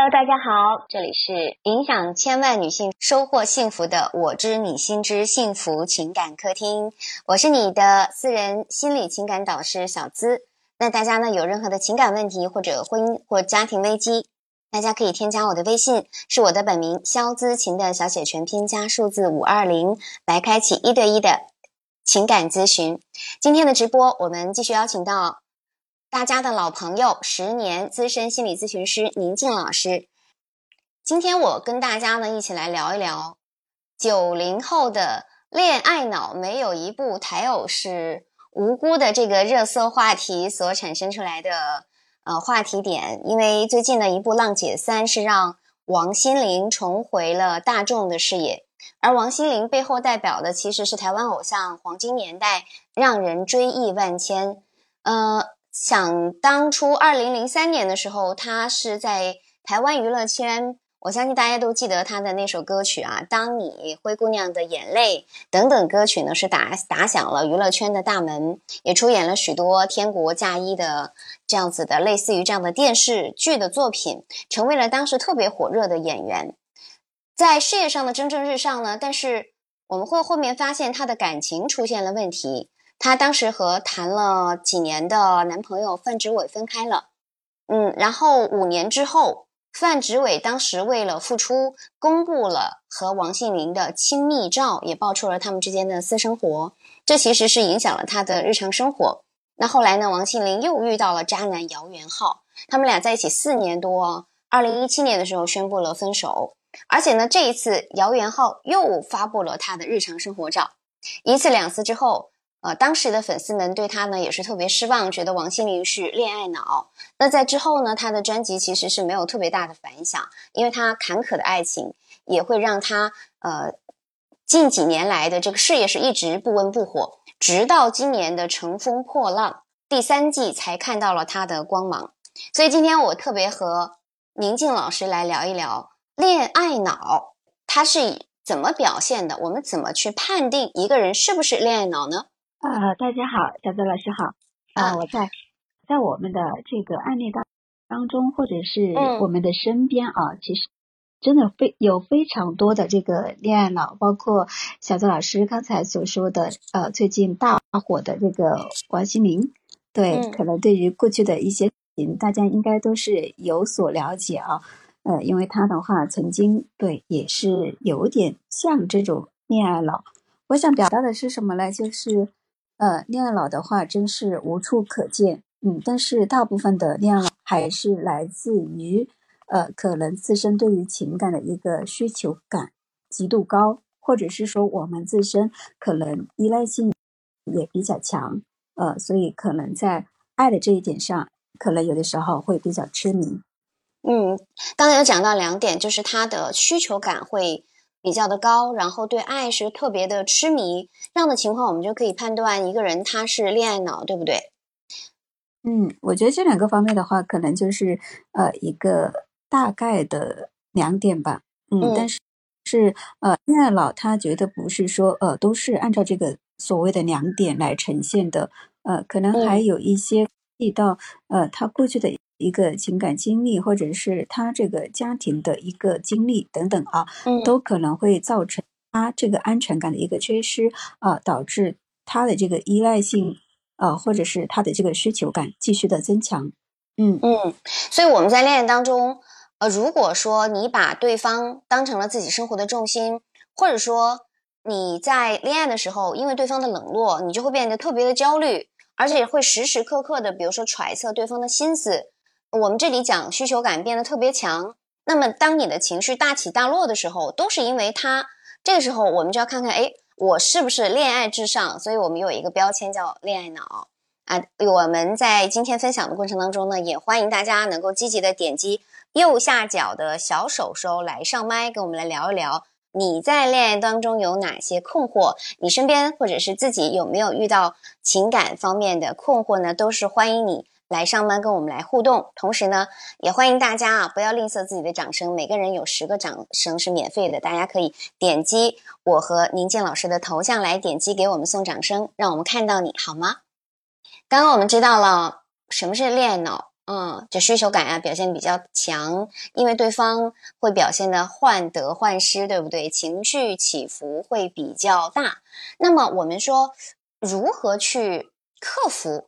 Hello，大家好，这里是影响千万女性收获幸福的“我知你心知幸福情感客厅”，我是你的私人心理情感导师小资。那大家呢有任何的情感问题或者婚姻或家庭危机，大家可以添加我的微信，是我的本名肖资琴的小写全拼加数字五二零，来开启一对一的情感咨询。今天的直播，我们继续邀请到。大家的老朋友，十年资深心理咨询师宁静老师，今天我跟大家呢一起来聊一聊九零后的恋爱脑，没有一部台偶是无辜的这个热搜话题所产生出来的呃话题点。因为最近的一部《浪姐三》是让王心凌重回了大众的视野，而王心凌背后代表的其实是台湾偶像黄金年代，让人追忆万千。呃。想当初，二零零三年的时候，他是在台湾娱乐圈，我相信大家都记得他的那首歌曲啊，《当你灰姑娘的眼泪》等等歌曲呢，是打打响了娱乐圈的大门，也出演了许多《天国嫁衣》的这样子的类似于这样的电视剧的作品，成为了当时特别火热的演员，在事业上的蒸蒸日上呢。但是我们会后面发现他的感情出现了问题。她当时和谈了几年的男朋友范植伟分开了，嗯，然后五年之后，范植伟当时为了复出，公布了和王心凌的亲密照，也爆出了他们之间的私生活，这其实是影响了他的日常生活。那后来呢，王心凌又遇到了渣男姚元浩，他们俩在一起四年多，二零一七年的时候宣布了分手，而且呢，这一次姚元浩又发布了他的日常生活照，一次两次之后。呃，当时的粉丝们对他呢也是特别失望，觉得王心凌是恋爱脑。那在之后呢，他的专辑其实是没有特别大的反响，因为他坎坷的爱情也会让他呃近几年来的这个事业是一直不温不火，直到今年的《乘风破浪》第三季才看到了他的光芒。所以今天我特别和宁静老师来聊一聊恋爱脑，他是怎么表现的？我们怎么去判定一个人是不是恋爱脑呢？啊，大家好，小泽老师好。啊，我在在我们的这个案例当当中，或者是我们的身边啊，其实真的非有非常多的这个恋爱脑，包括小泽老师刚才所说的，呃，最近大火的这个王心凌。对，可能对于过去的一些情，大家应该都是有所了解啊。呃，因为他的话曾经对也是有点像这种恋爱脑。我想表达的是什么呢？就是。呃，恋爱脑的话真是无处可见，嗯，但是大部分的恋爱脑还是来自于，呃，可能自身对于情感的一个需求感极度高，或者是说我们自身可能依赖性也比较强，呃，所以可能在爱的这一点上，可能有的时候会比较痴迷。嗯，刚才有讲到两点，就是他的需求感会。比较的高，然后对爱是特别的痴迷，这样的情况我们就可以判断一个人他是恋爱脑，对不对？嗯，我觉得这两个方面的话，可能就是呃一个大概的两点吧。嗯，但是是呃恋爱脑，他觉得不是说呃都是按照这个所谓的两点来呈现的，呃，可能还有一些遇到呃他过去的。一个情感经历，或者是他这个家庭的一个经历等等啊，都可能会造成他这个安全感的一个缺失啊，导致他的这个依赖性啊，或者是他的这个需求感继续的增强。嗯嗯，所以我们在恋爱当中，呃，如果说你把对方当成了自己生活的重心，或者说你在恋爱的时候，因为对方的冷落，你就会变得特别的焦虑，而且会时时刻刻的，比如说揣测对方的心思。我们这里讲需求感变得特别强，那么当你的情绪大起大落的时候，都是因为他。这个时候，我们就要看看，哎，我是不是恋爱至上？所以我们有一个标签叫恋爱脑啊。我们在今天分享的过程当中呢，也欢迎大家能够积极的点击右下角的小手手来上麦，跟我们来聊一聊你在恋爱当中有哪些困惑，你身边或者是自己有没有遇到情感方面的困惑呢？都是欢迎你。来上班跟我们来互动，同时呢，也欢迎大家啊，不要吝啬自己的掌声，每个人有十个掌声是免费的，大家可以点击我和宁静老师的头像来点击给我们送掌声，让我们看到你好吗？刚刚我们知道了什么是恋爱脑嗯，就需求感啊表现比较强，因为对方会表现的患得患失，对不对？情绪起伏会比较大。那么我们说，如何去克服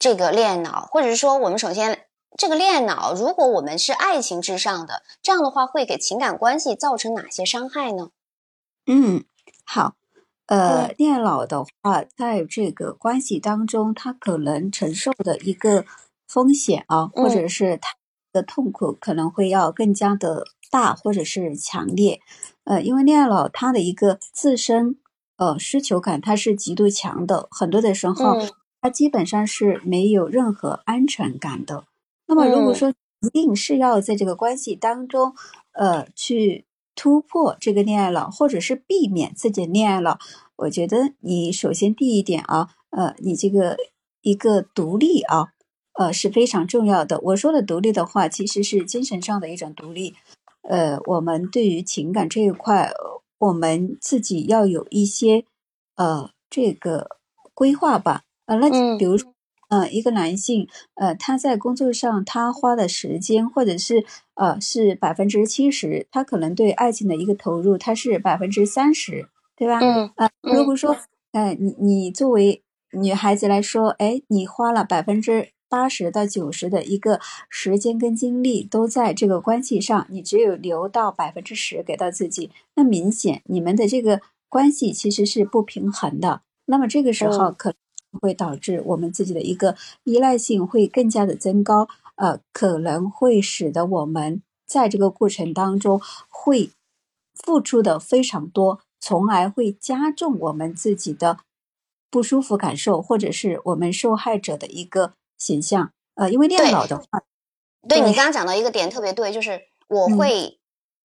这个恋爱脑，或者是说，我们首先这个恋爱脑，如果我们是爱情至上的，这样的话会给情感关系造成哪些伤害呢？嗯，好。呃，恋爱脑的话，在这个关系当中，他可能承受的一个风险啊，或者是他的痛苦可能会要更加的大，或者是强烈。呃，因为恋爱脑他的一个自身呃需求感，它是极度强的，很多的时候，他基本上是没有任何安全感的。那么，如果说一定是要在这个关系当中，呃，去。突破这个恋爱脑，或者是避免自己恋爱脑，我觉得你首先第一点啊，呃，你这个一个独立啊，呃是非常重要的。我说的独立的话，其实是精神上的一种独立。呃，我们对于情感这一块，我们自己要有一些呃这个规划吧。呃，那比如说。呃，一个男性，呃，他在工作上他花的时间，或者是呃是百分之七十，他可能对爱情的一个投入，他是百分之三十，对吧？嗯。呃，如果说，哎，你你作为女孩子来说，哎，你花了百分之八十到九十的一个时间跟精力都在这个关系上，你只有留到百分之十给到自己，那明显你们的这个关系其实是不平衡的。那么这个时候可。会导致我们自己的一个依赖性会更加的增高，呃，可能会使得我们在这个过程当中会付出的非常多，从而会加重我们自己的不舒服感受，或者是我们受害者的一个形象。呃，因为恋爱脑的话，对你刚刚讲到一个点特别对，就是我会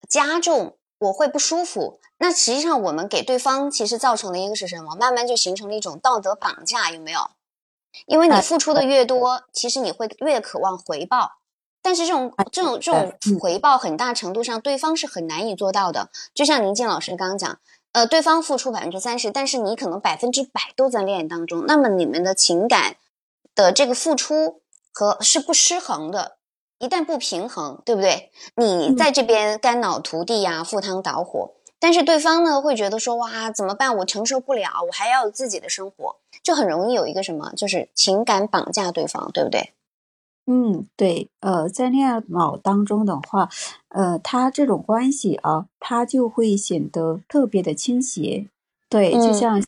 加重。我会不舒服，那实际上我们给对方其实造成的一个是什么？慢慢就形成了一种道德绑架，有没有？因为你付出的越多，其实你会越渴望回报，但是这种这种这种回报很大程度上对方是很难以做到的。就像宁静老师刚刚讲，呃，对方付出百分之三十，但是你可能百分之百都在恋爱当中，那么你们的情感的这个付出和是不失衡的。一旦不平衡，对不对？你在这边肝脑涂地呀，赴汤蹈火，但是对方呢会觉得说哇怎么办？我承受不了，我还要有自己的生活，就很容易有一个什么，就是情感绑架对方，对不对？嗯，对。呃，在恋爱脑当中的话，呃，他这种关系啊，他就会显得特别的倾斜。对，就像。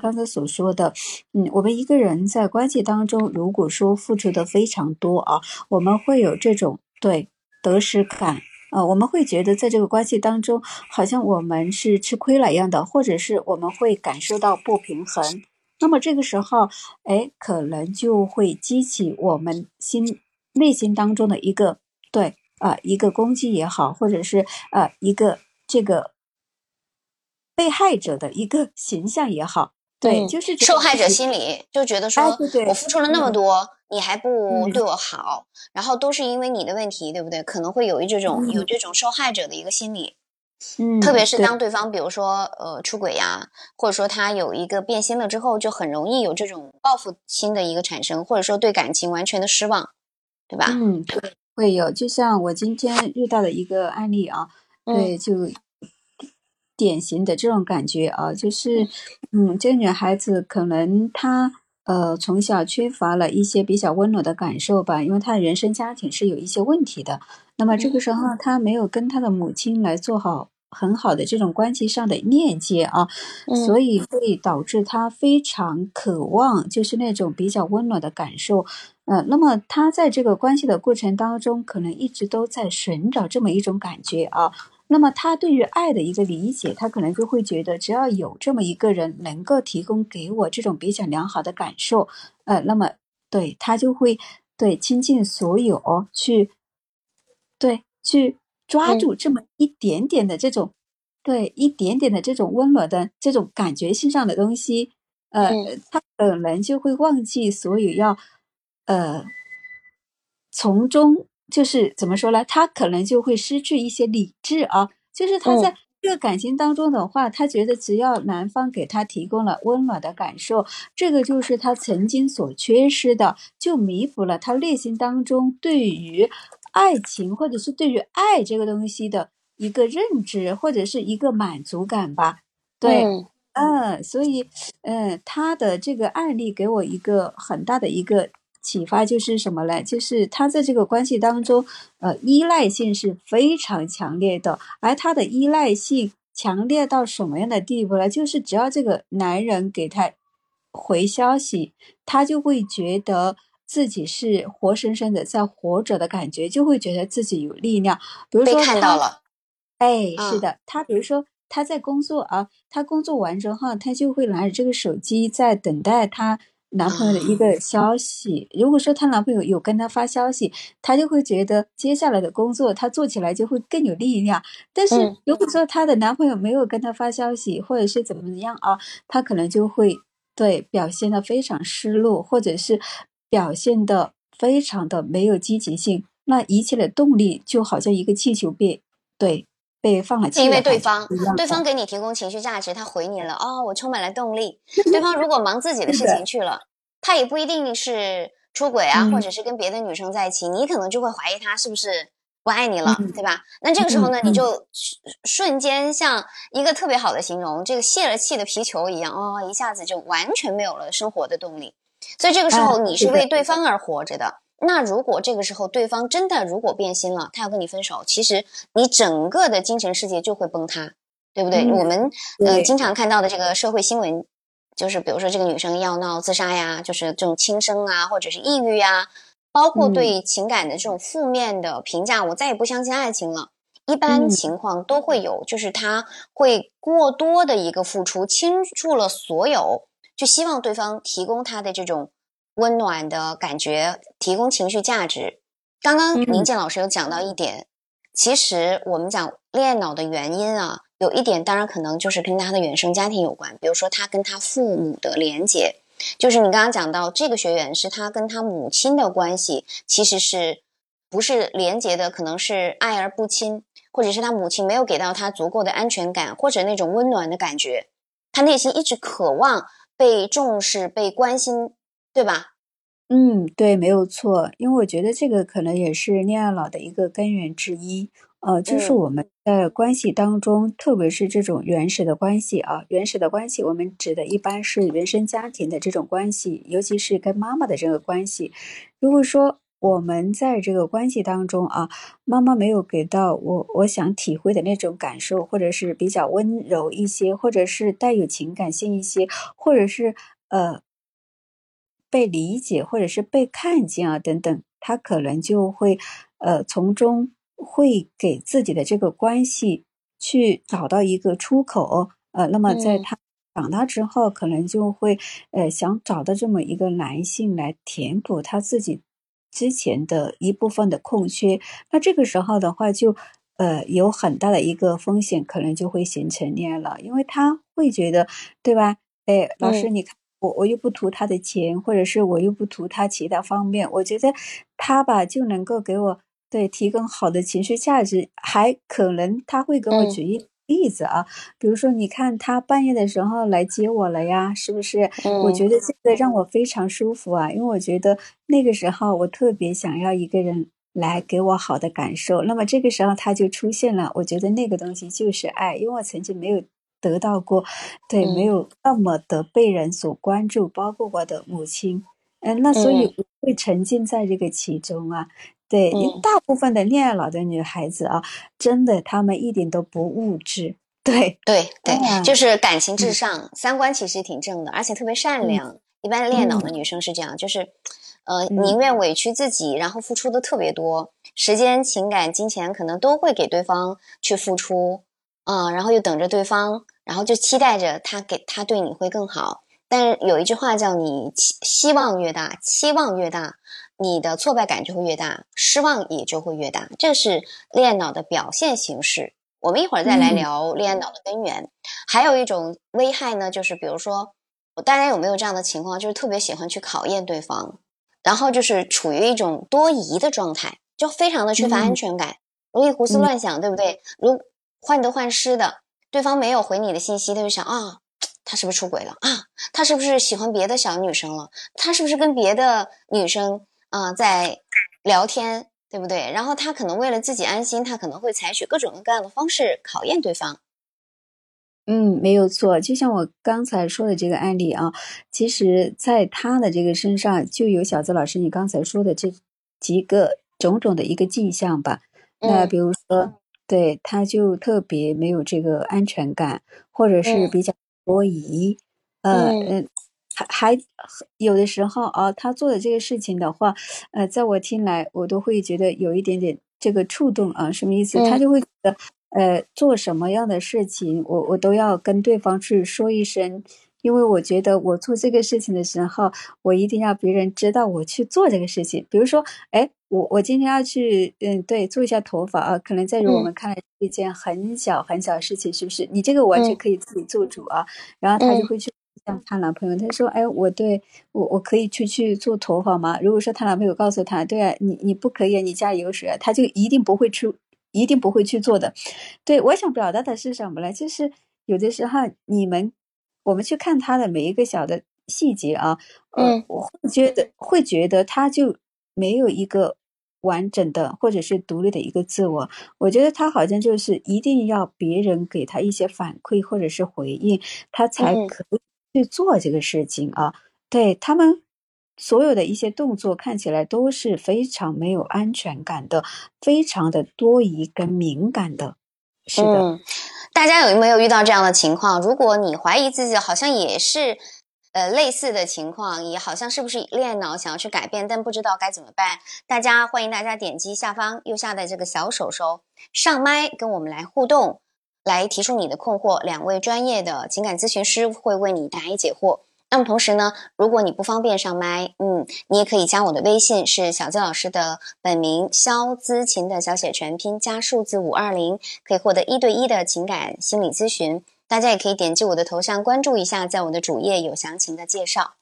刚才所说的，嗯，我们一个人在关系当中，如果说付出的非常多啊，我们会有这种对得失感啊，我们会觉得在这个关系当中，好像我们是吃亏了一样的，或者是我们会感受到不平衡。那么这个时候，哎，可能就会激起我们心内心当中的一个对啊，一个攻击也好，或者是呃一个这个被害者的一个形象也好。对，就是受害者心理，就觉得说我付出了那么多，你还不对我好，然后都是因为你的问题，对不对？可能会有一这种有这种受害者的一个心理，嗯，特别是当对方比如说呃出轨呀，或者说他有一个变心了之后，就很容易有这种报复心的一个产生，或者说对感情完全的失望，对吧？嗯，对，会有。就像我今天遇到的一个案例啊，对，就。典型的这种感觉啊，就是，嗯，这个女孩子可能她呃从小缺乏了一些比较温暖的感受吧，因为他的原生家庭是有一些问题的。那么这个时候他没有跟他的母亲来做好很好的这种关系上的链接啊，所以会导致他非常渴望就是那种比较温暖的感受。呃，那么他在这个关系的过程当中，可能一直都在寻找这么一种感觉啊。那么他对于爱的一个理解，他可能就会觉得，只要有这么一个人能够提供给我这种比较良好的感受，呃，那么对他就会对倾尽所有去，对去抓住这么一点点的这种，对一点点的这种温暖的这种感觉性上的东西，呃，他可能就会忘记所有要，呃，从中。就是怎么说呢？他可能就会失去一些理智啊，就是他在这个感情当中的话，他觉得只要男方给他提供了温暖的感受，这个就是他曾经所缺失的，就弥补了他内心当中对于爱情或者是对于爱这个东西的一个认知或者是一个满足感吧。对，嗯，所以，嗯，他的这个案例给我一个很大的一个。启发就是什么呢？就是他在这个关系当中，呃，依赖性是非常强烈的，而他的依赖性强烈到什么样的地步呢？就是只要这个男人给他回消息，他就会觉得自己是活生生的在活着的感觉，就会觉得自己有力量。比如说看到了，哎，是的，他比如说他在工作啊，他工作完之后，他就会拿着这个手机在等待他。男朋友的一个消息，如果说她男朋友有跟她发消息，她就会觉得接下来的工作她做起来就会更有力量。但是如果说她的男朋友没有跟她发消息，或者是怎么样啊，她可能就会对表现的非常失落，或者是表现的非常的没有积极性。那一切的动力就好像一个气球被对。被放了，因为对方对方给你提供情绪价值，他回你了哦，我充满了动力。对方如果忙自己的事情去了，他也不一定是出轨啊，或者是跟别的女生在一起，你可能就会怀疑他是不是不爱你了，对吧？那这个时候呢，你就瞬间像一个特别好的形容，这个泄了气的皮球一样，哦，一下子就完全没有了生活的动力。所以这个时候你是为对方而活着的。那如果这个时候对方真的如果变心了，他要跟你分手，其实你整个的精神世界就会崩塌，对不对？我们呃经常看到的这个社会新闻，就是比如说这个女生要闹自杀呀，就是这种轻生啊，或者是抑郁啊，包括对情感的这种负面的评价，我再也不相信爱情了。一般情况都会有，就是他会过多的一个付出，倾注了所有，就希望对方提供他的这种。温暖的感觉，提供情绪价值。刚刚宁健老师有讲到一点，其实我们讲恋爱脑的原因啊，有一点当然可能就是跟他的原生家庭有关，比如说他跟他父母的连接，就是你刚刚讲到这个学员是他跟他母亲的关系，其实是不是连接的，可能是爱而不亲，或者是他母亲没有给到他足够的安全感或者那种温暖的感觉，他内心一直渴望被重视、被关心。对吧？嗯，对，没有错。因为我觉得这个可能也是恋爱脑的一个根源之一。呃，就是我们在关系当中，特别是这种原始的关系啊，原始的关系，我们指的一般是原生家庭的这种关系，尤其是跟妈妈的这个关系。如果说我们在这个关系当中啊，妈妈没有给到我我想体会的那种感受，或者是比较温柔一些，或者是带有情感性一些，或者是呃。被理解或者是被看见啊等等，他可能就会呃从中会给自己的这个关系去找到一个出口呃，那么在他长大之后，可能就会呃想找到这么一个男性来填补他自己之前的一部分的空缺。那这个时候的话，就呃有很大的一个风险，可能就会形成恋爱了，因为他会觉得对吧？哎，老师你看。我我又不图他的钱，或者是我又不图他其他方面，我觉得他吧就能够给我对提供好的情绪价值，还可能他会给我举一例子啊，比如说你看他半夜的时候来接我了呀，是不是？我觉得这个让我非常舒服啊，因为我觉得那个时候我特别想要一个人来给我好的感受，那么这个时候他就出现了，我觉得那个东西就是爱，因为我曾经没有。得到过，对，没有那么的被人所关注，包括我的母亲，嗯，那所以会沉浸在这个其中啊。对，大部分的恋爱脑的女孩子啊，真的她们一点都不物质，对，对，对，就是感情至上，三观其实挺正的，而且特别善良。一般恋爱脑的女生是这样，就是呃，宁愿委屈自己，然后付出的特别多，时间、情感、金钱可能都会给对方去付出。啊，然后又等着对方，然后就期待着他给他对你会更好。但是有一句话叫你期希望越大，期望越大，你的挫败感就会越大，失望也就会越大。这是恋爱脑的表现形式。我们一会儿再来聊恋爱脑的根源。还有一种危害呢，就是比如说，大家有没有这样的情况，就是特别喜欢去考验对方，然后就是处于一种多疑的状态，就非常的缺乏安全感，容易胡思乱想，对不对？如患得患失的，对方没有回你的信息，他就想啊，他是不是出轨了啊？他是不是喜欢别的小女生了？他是不是跟别的女生啊在聊天，对不对？然后他可能为了自己安心，他可能会采取各种各样的方式考验对方。嗯，没有错。就像我刚才说的这个案例啊，其实在他的这个身上就有小泽老师你刚才说的这几个种种的一个迹象吧。那比如说，对，他就特别没有这个安全感，或者是比较多疑。呃嗯，还还有的时候啊，他做的这个事情的话，呃，在我听来，我都会觉得有一点点这个触动啊。什么意思？他就会觉得。呃，做什么样的事情，我我都要跟对方去说一声，因为我觉得我做这个事情的时候，我一定要别人知道我去做这个事情。比如说，哎，我我今天要去，嗯，对，做一下头发啊，可能在于我们看来是一件很小很小的事情，是不是？你这个完全可以自己做主啊。然后他就会去向她男朋友，他说，哎，我对我我可以去去做头发吗？如果说她男朋友告诉他，对啊，你你不可以，你家里有水啊，他就一定不会出。一定不会去做的，对我想表达的是什么呢？就是有的时候你们，我们去看他的每一个小的细节啊，嗯，我会觉得会觉得他就没有一个完整的或者是独立的一个自我。我觉得他好像就是一定要别人给他一些反馈或者是回应，他才可以去做这个事情啊。对他们。所有的一些动作看起来都是非常没有安全感的，非常的多疑跟敏感的。是的，大家有没有遇到这样的情况？如果你怀疑自己好像也是，呃，类似的情况，也好像是不是恋爱脑想要去改变，但不知道该怎么办？大家欢迎大家点击下方右下的这个小手手上麦，跟我们来互动，来提出你的困惑，两位专业的情感咨询师会为你答疑解惑。那么同时呢，如果你不方便上麦，嗯，你也可以加我的微信，是小资老师的本名肖资琴的小写全拼加数字五二零，可以获得一对一的情感心理咨询。大家也可以点击我的头像关注一下，在我的主页有详情的介绍。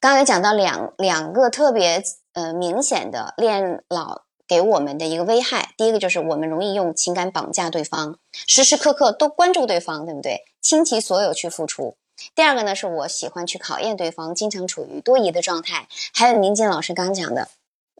刚才讲到两两个特别呃明显的恋老给我们的一个危害，第一个就是我们容易用情感绑架对方，时时刻刻都关注对方，对不对？倾其所有去付出。第二个呢，是我喜欢去考验对方，经常处于多疑的状态。还有宁静老师刚讲的，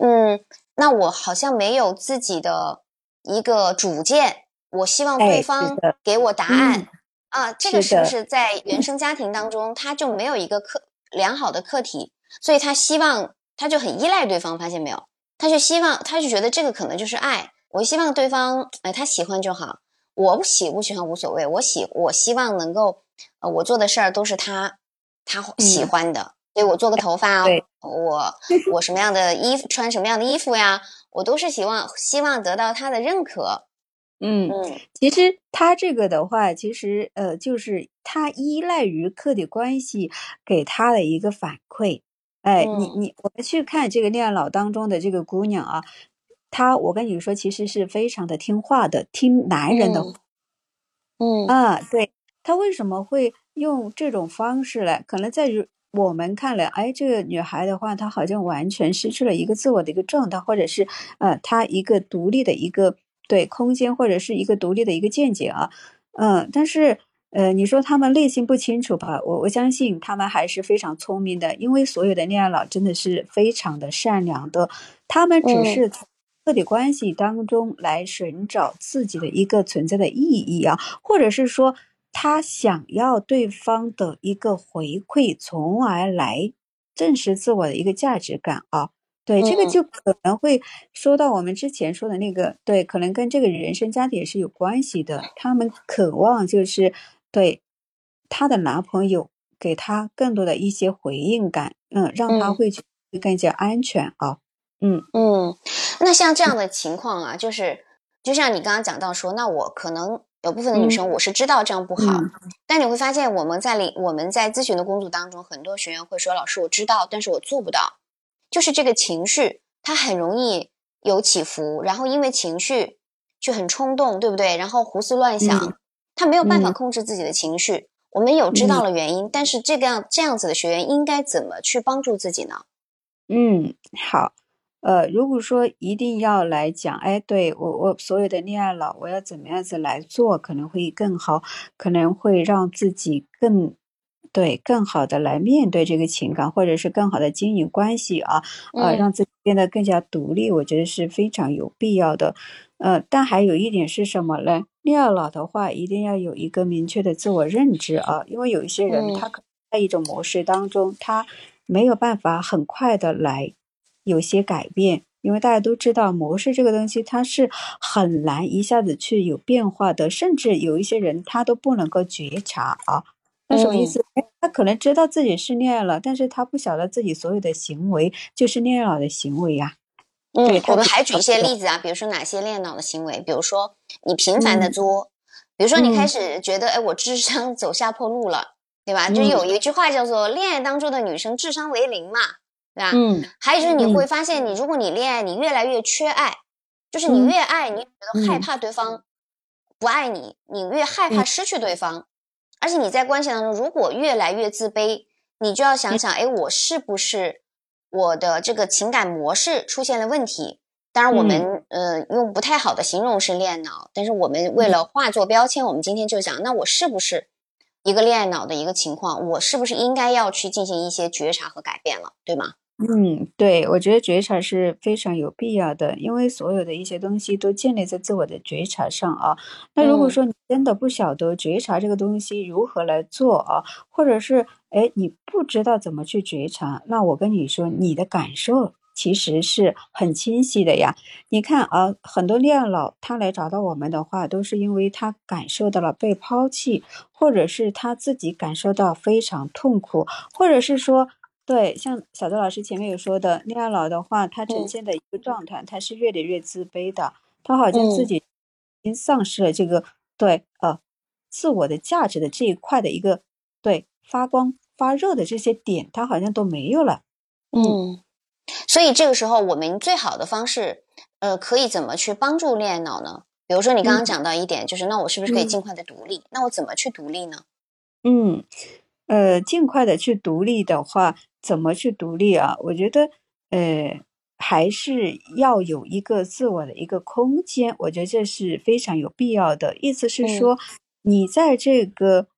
嗯，那我好像没有自己的一个主见，我希望对方给我答案啊。这个是不是在原生家庭当中，他就没有一个客良好的客体，所以他希望他就很依赖对方，发现没有？他就希望，他就觉得这个可能就是爱。我希望对方，哎，他喜欢就好，我不喜不喜欢无所谓，我喜我希望能够。呃，我做的事儿都是他他喜欢的，所以我做个头发啊，我 我什么样的衣服穿什么样的衣服呀，我都是希望希望得到他的认可。嗯嗯，其实他这个的话，其实呃，就是他依赖于客体关系给他的一个反馈。哎，你你我们去看这个恋爱脑当中的这个姑娘啊，她我跟你说，其实是非常的听话的，听男人的。嗯啊，对。她为什么会用这种方式来？可能在于我们看来，哎，这个女孩的话，她好像完全失去了一个自我的一个状态，或者是呃，她一个独立的一个对空间，或者是一个独立的一个见解啊，嗯，但是呃，你说他们内心不清楚吧？我我相信他们还是非常聪明的，因为所有的恋爱脑真的是非常的善良的，他们只是从个体关系当中来寻找自己的一个存在的意义啊，或者是说。他想要对方的一个回馈，从而来证实自我的一个价值感啊。对，这个就可能会说到我们之前说的那个，对，可能跟这个人生家庭也是有关系的。他们渴望就是对他的男朋友给他更多的一些回应感，嗯，让他会更加安全啊。嗯嗯，那像这样的情况啊，就是就像你刚刚讲到说，那我可能。有部分的女生，我是知道这样不好，但你会发现我们在领我们在咨询的工作当中，很多学员会说：“老师，我知道，但是我做不到。”就是这个情绪，它很容易有起伏，然后因为情绪就很冲动，对不对？然后胡思乱想，他没有办法控制自己的情绪。我们有知道了原因，但是这个样这样子的学员应该怎么去帮助自己呢？嗯，好。呃，如果说一定要来讲，哎，对我我所有的恋爱脑，我要怎么样子来做可能会更好，可能会让自己更对更好的来面对这个情感，或者是更好的经营关系啊，呃，让自己变得更加独立，我觉得是非常有必要的。呃，但还有一点是什么呢？恋爱脑的话，一定要有一个明确的自我认知啊，因为有一些人他可能在一种模式当中，他没有办法很快的来。有些改变，因为大家都知道模式这个东西，它是很难一下子去有变化的，甚至有一些人他都不能够觉察啊。那什么意思？他可能知道自己是恋爱了，但是他不晓得自己所有的行为就是恋爱脑的行为呀。嗯，我们还举一些例子啊，比如说哪些恋爱脑的行为？比如说你频繁的作，比如说你开始觉得，哎，我智商走下坡路了，对吧？就有一句话叫做“恋爱当中的女生智商为零”嘛。对吧？嗯，还有就是你会发现，你如果你恋爱，你越来越缺爱，就是你越爱，你觉得害怕对方不爱你，你越害怕失去对方，而且你在关系当中如果越来越自卑，你就要想想，哎，我是不是我的这个情感模式出现了问题？当然，我们呃用不太好的形容是恋爱脑，但是我们为了化作标签，我们今天就讲，那我是不是？一个恋爱脑的一个情况，我是不是应该要去进行一些觉察和改变了，对吗？嗯，对，我觉得觉察是非常有必要的，因为所有的一些东西都建立在自我的觉察上啊。那如果说你真的不晓得觉察这个东西如何来做啊，或者是哎你不知道怎么去觉察，那我跟你说，你的感受其实是很清晰的呀。你看啊，很多恋爱脑他来找到我们的话，都是因为他感受到了被抛弃，或者是他自己感受到非常痛苦，或者是说。对，像小周老师前面有说的，恋爱脑的话，他呈现的一个状态，他是越来越自卑的，他好像自己已经丧失了这个对呃自我的价值的这一块的一个对发光发热的这些点，他好像都没有了。嗯，所以这个时候我们最好的方式，呃，可以怎么去帮助恋爱脑呢？比如说你刚刚讲到一点，就是那我是不是可以尽快的独立？那我怎么去独立呢？嗯，呃，尽快的去独立的话。怎么去独立啊？我觉得，呃，还是要有一个自我的一个空间。我觉得这是非常有必要的。意思是说，你在这个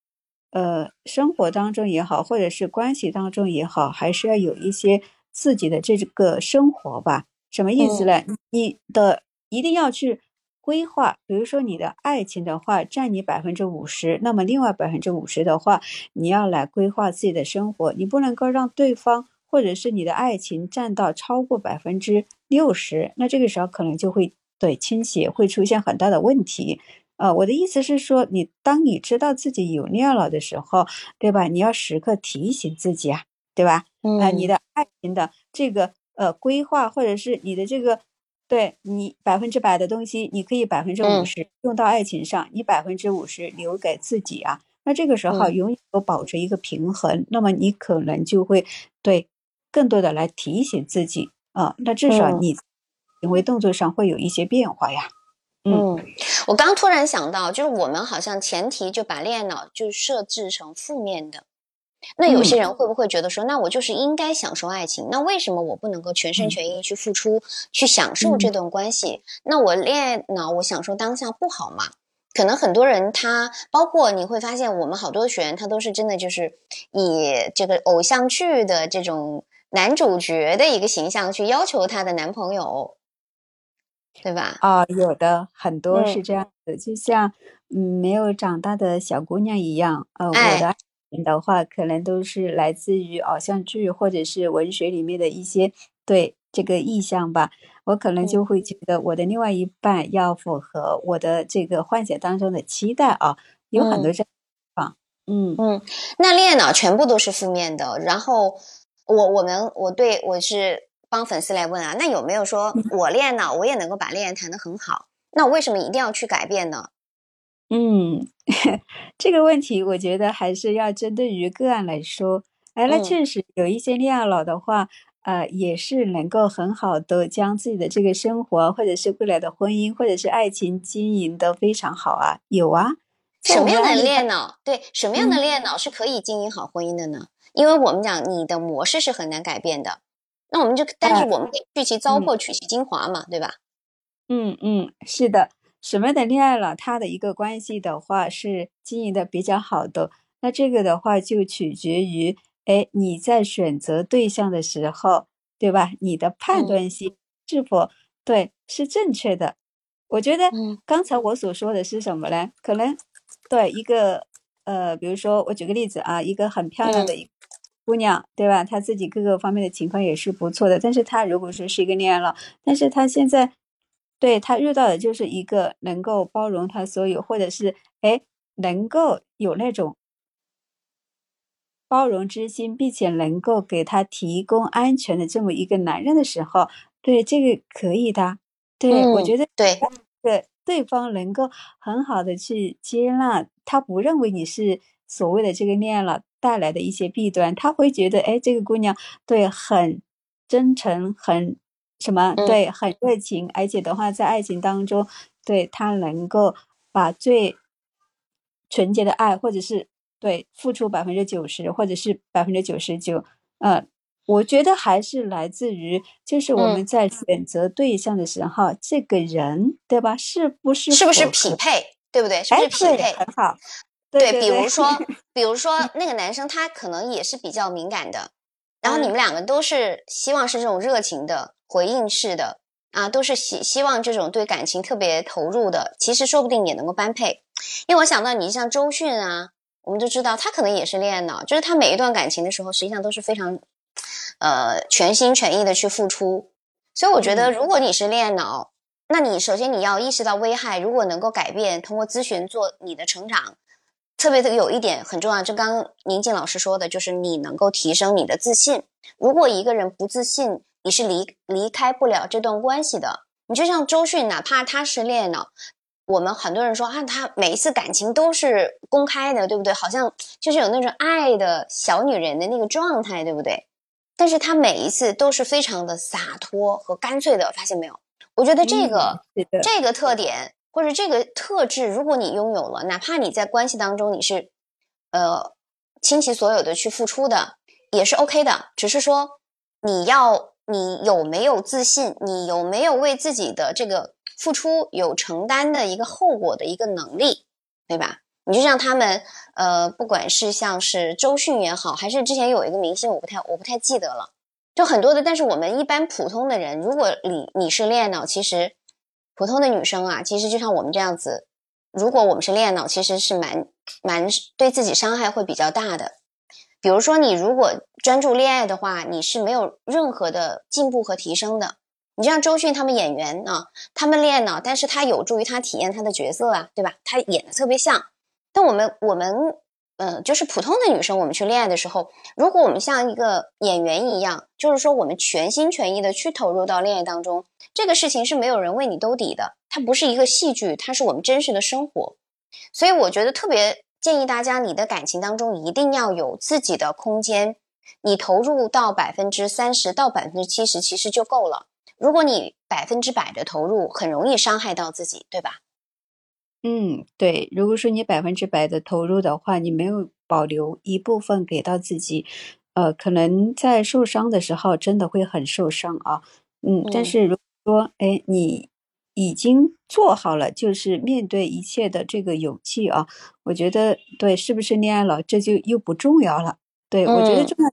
呃生活当中也好，或者是关系当中也好，还是要有一些自己的这个生活吧。什么意思呢？你的一定要去规划。比如说，你的爱情的话占你百分之五十，那么另外百分之五十的话，你要来规划自己的生活。你不能够让对方或者是你的爱情占到超过百分之六十，那这个时候可能就会对倾斜，会出现很大的问题。呃，我的意思是说，你当你知道自己有恋了的时候，对吧？你要时刻提醒自己啊，对吧？嗯，你的爱情的这个呃规划，或者是你的这个。对你百分之百的东西，你可以百分之五十用到爱情上，你百分之五十留给自己啊。那这个时候永远都保持一个平衡，那么你可能就会对更多的来提醒自己啊。那至少你行为动作上会有一些变化呀。嗯，我刚突然想到，就是我们好像前提就把恋爱脑就设置成负面的。那有些人会不会觉得说，那我就是应该享受爱情，那为什么我不能够全心全意去付出，去享受这段关系？那我恋爱脑，我享受当下不好吗？可能很多人他，包括你会发现，我们好多学员他都是真的就是以这个偶像剧的这种男主角的一个形象去要求她的男朋友，对吧？啊，有的很多是这样的，就像嗯没有长大的小姑娘一样，呃，我的。的话，可能都是来自于偶像剧或者是文学里面的一些对这个意象吧。我可能就会觉得我的另外一半要符合我的这个幻想当中的期待啊，有很多这样方。嗯嗯，那恋爱脑全部都是负面的。然后我我们我对我是帮粉丝来问啊，那有没有说我恋爱脑我也能够把恋爱谈得很好？那我为什么一定要去改变呢？嗯，这个问题我觉得还是要针对于个案来说。哎，那确实有一些恋爱脑的话，呃，也是能够很好的将自己的这个生活，或者是未来的婚姻，或者是爱情经营的非常好啊。有啊，什么样的恋爱脑？对，什么样的恋爱脑是可以经营好婚姻的呢？因为我们讲你的模式是很难改变的。那我们就，但是我们可以去其糟粕，取其精华嘛，对吧？嗯嗯，是的。什么样的恋爱了，他的一个关系的话是经营的比较好的。那这个的话就取决于，哎，你在选择对象的时候，对吧？你的判断性是否对是正确的？我觉得刚才我所说的是什么呢？可能对一个呃，比如说我举个例子啊，一个很漂亮的一姑娘，对吧？她自己各个方面的情况也是不错的，但是她如果说是一个恋爱脑，但是她现在。对他遇到的就是一个能够包容他所有，或者是哎能够有那种包容之心，并且能够给他提供安全的这么一个男人的时候，对这个可以的。对我觉得对对对方能够很好的去接纳，他不认为你是所谓的这个恋爱脑带来的一些弊端，他会觉得哎这个姑娘对很真诚很。什么？对，很热情，而且的话，在爱情当中，对他能够把最纯洁的爱，或者是对付出百分之九十，或者是百分之九十九，呃，我觉得还是来自于，就是我们在选择对象的时候，这个人，对吧？是不是是不是匹配？对不对？是不是匹配？很好。对，比如说，比如说那个男生，他可能也是比较敏感的，然后你们两个都是希望是这种热情的。回应式的啊，都是希希望这种对感情特别投入的，其实说不定也能够般配。因为我想到你像周迅啊，我们都知道他可能也是恋爱脑，就是他每一段感情的时候，实际上都是非常呃全心全意的去付出。所以我觉得，如果你是恋爱脑，那你首先你要意识到危害，如果能够改变，通过咨询做你的成长，特别的有一点很重要，就刚刚宁静老师说的，就是你能够提升你的自信。如果一个人不自信，你是离离开不了这段关系的。你就像周迅，哪怕他是恋爱脑，我们很多人说啊，他每一次感情都是公开的，对不对？好像就是有那种爱的小女人的那个状态，对不对？但是他每一次都是非常的洒脱和干脆的，发现没有？我觉得这个这个特点或者这个特质，如果你拥有了，哪怕你在关系当中你是呃倾其所有的去付出的，也是 OK 的。只是说你要。你有没有自信？你有没有为自己的这个付出有承担的一个后果的一个能力，对吧？你就像他们，呃，不管是像是周迅也好，还是之前有一个明星，我不太我不太记得了，就很多的。但是我们一般普通的人，如果你你是恋爱脑，其实普通的女生啊，其实就像我们这样子，如果我们是恋爱脑，其实是蛮蛮对自己伤害会比较大的。比如说，你如果专注恋爱的话，你是没有任何的进步和提升的。你像周迅他们演员啊，他们恋爱脑，但是他有助于他体验他的角色啊，对吧？他演的特别像。但我们我们嗯，就是普通的女生，我们去恋爱的时候，如果我们像一个演员一样，就是说我们全心全意的去投入到恋爱当中，这个事情是没有人为你兜底的。它不是一个戏剧，它是我们真实的生活。所以我觉得特别。建议大家，你的感情当中一定要有自己的空间，你投入到百分之三十到百分之七十，其实就够了。如果你百分之百的投入，很容易伤害到自己，对吧？嗯，对。如果说你百分之百的投入的话，你没有保留一部分给到自己，呃，可能在受伤的时候真的会很受伤啊。嗯，但是如果说，哎，你。已经做好了，就是面对一切的这个勇气啊！我觉得对，是不是恋爱了，这就又不重要了。对我觉得重要，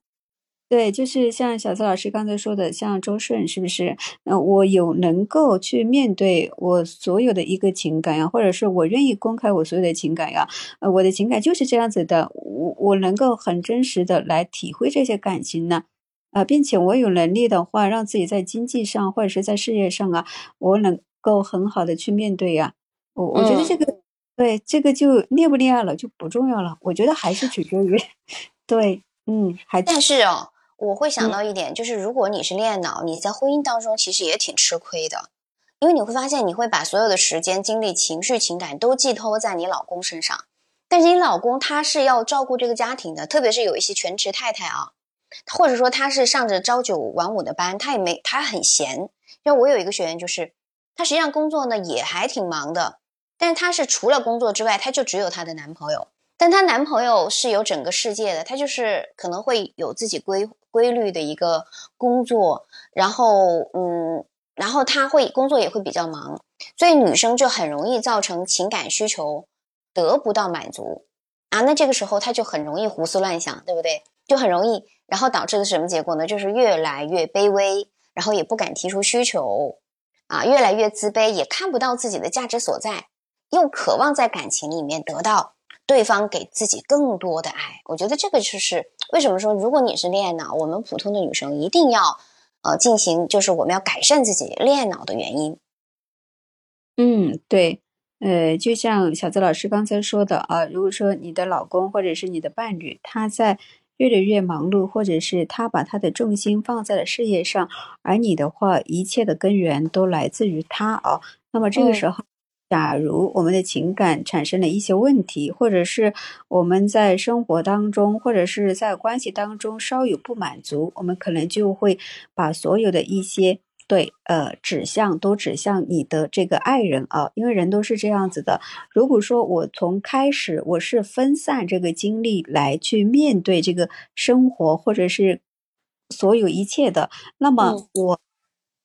对，就是像小蔡老师刚才说的，像周顺，是不是？嗯，我有能够去面对我所有的一个情感呀，或者是我愿意公开我所有的情感呀？呃，我的情感就是这样子的，我我能够很真实的来体会这些感情呢，啊，并且我有能力的话，让自己在经济上或者是在事业上啊，我能。够很好的去面对呀，我我觉得这个对这个就恋不恋爱了就不重要了，我觉得还是取决于 对，嗯，还但是哦，我会想到一点，就是如果你是恋爱脑，你在婚姻当中其实也挺吃亏的，因为你会发现你会把所有的时间、精力、情绪、情感都寄托在你老公身上，但是你老公他是要照顾这个家庭的，特别是有一些全职太太啊，或者说他是上着朝九晚五的班，他也没他很闲，因为我有一个学员就是。她实际上工作呢也还挺忙的，但是她是除了工作之外，她就只有她的男朋友。但她男朋友是有整个世界的，他就是可能会有自己规规律的一个工作，然后嗯，然后他会工作也会比较忙，所以女生就很容易造成情感需求得不到满足啊。那这个时候她就很容易胡思乱想，对不对？就很容易，然后导致的什么结果呢？就是越来越卑微，然后也不敢提出需求啊，越来越自卑，也看不到自己的价值所在，又渴望在感情里面得到。对方给自己更多的爱，我觉得这个就是为什么说，如果你是恋爱脑，我们普通的女生一定要呃进行，就是我们要改善自己恋爱脑的原因。嗯，对，呃，就像小泽老师刚才说的啊，如果说你的老公或者是你的伴侣他在越来越忙碌，或者是他把他的重心放在了事业上，而你的话，一切的根源都来自于他啊，那么这个时候。假如我们的情感产生了一些问题，或者是我们在生活当中，或者是在关系当中稍有不满足，我们可能就会把所有的一些对呃指向都指向你的这个爱人啊，因为人都是这样子的。如果说我从开始我是分散这个精力来去面对这个生活，或者是所有一切的，那么我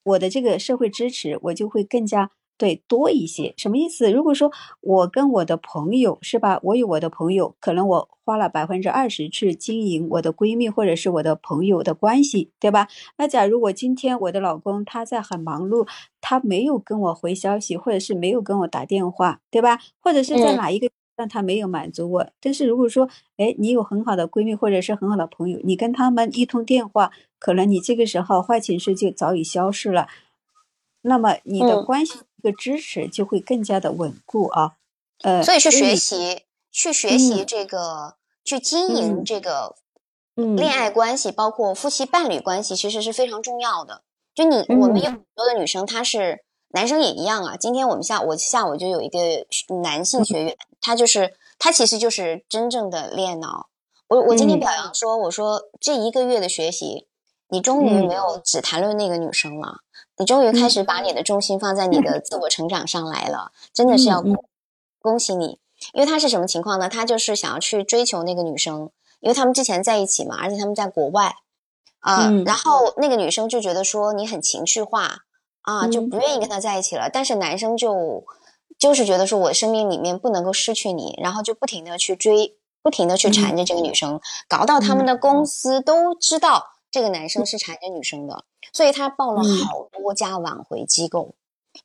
我的这个社会支持我就会更加。对，多一些什么意思？如果说我跟我的朋友是吧，我有我的朋友，可能我花了百分之二十去经营我的闺蜜或者是我的朋友的关系，对吧？那假如我今天我的老公他在很忙碌，他没有跟我回消息，或者是没有跟我打电话，对吧？或者是在哪一个让他没有满足我？但是如果说，哎，你有很好的闺蜜或者是很好的朋友，你跟他们一通电话，可能你这个时候坏情绪就早已消失了。那么你的关系这个支持就会更加的稳固啊，呃，所以去学习，去学习这个，去经营这个，嗯，恋爱关系，包括夫妻伴侣关系，其实是非常重要的。就你，我们有很多的女生，她是男生也一样啊。今天我们下我下午就有一个男性学员，他就是他其实就是真正的恋爱脑。我我今天表扬说，我说这一个月的学习，你终于没有只谈论那个女生了。你终于开始把你的重心放在你的自我成长上来了，真的是要恭喜你。因为他是什么情况呢？他就是想要去追求那个女生，因为他们之前在一起嘛，而且他们在国外啊。然后那个女生就觉得说你很情绪化啊，就不愿意跟他在一起了。但是男生就就是觉得说我生命里面不能够失去你，然后就不停的去追，不停的去缠着这个女生，搞到他们的公司都知道这个男生是缠着女生的。所以他报了好多家挽回机构，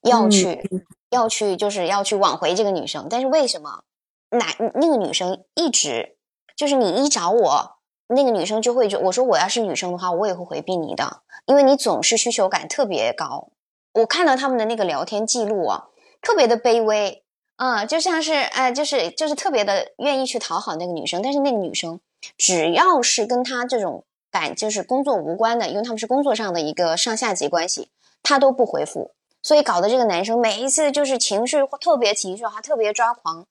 要去要去就是要去挽回这个女生。但是为什么男那个女生一直就是你一找我，那个女生就会就我说我要是女生的话，我也会回避你的，因为你总是需求感特别高。我看到他们的那个聊天记录啊，特别的卑微啊，就像是哎，就是就是特别的愿意去讨好那个女生，但是那个女生只要是跟他这种。感就是工作无关的，因为他们是工作上的一个上下级关系，他都不回复，所以搞得这个男生每一次就是情绪特别情绪化，特别抓狂。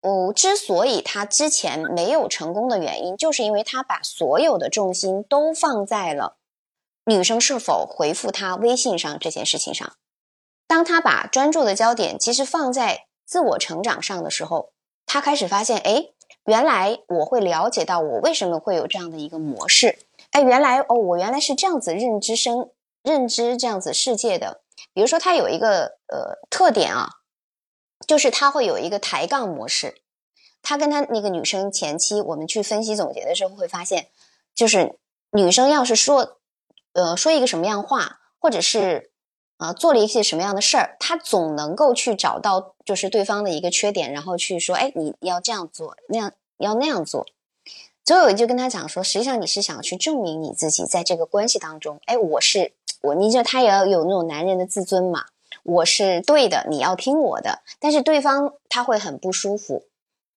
哦，之所以他之前没有成功的原因，就是因为他把所有的重心都放在了女生是否回复他微信上这件事情上。当他把专注的焦点其实放在自我成长上的时候，他开始发现，哎。原来我会了解到我为什么会有这样的一个模式，哎，原来哦，我原来是这样子认知生认知这样子世界的。比如说，他有一个呃特点啊，就是他会有一个抬杠模式。他跟他那个女生前期，我们去分析总结的时候会发现，就是女生要是说呃说一个什么样话，或者是。啊，做了一些什么样的事儿，他总能够去找到就是对方的一个缺点，然后去说，哎，你要这样做，那样要那样做。所以我就跟他讲说，实际上你是想去证明你自己在这个关系当中，哎，我是我，你就他也要有那种男人的自尊嘛，我是对的，你要听我的。但是对方他会很不舒服，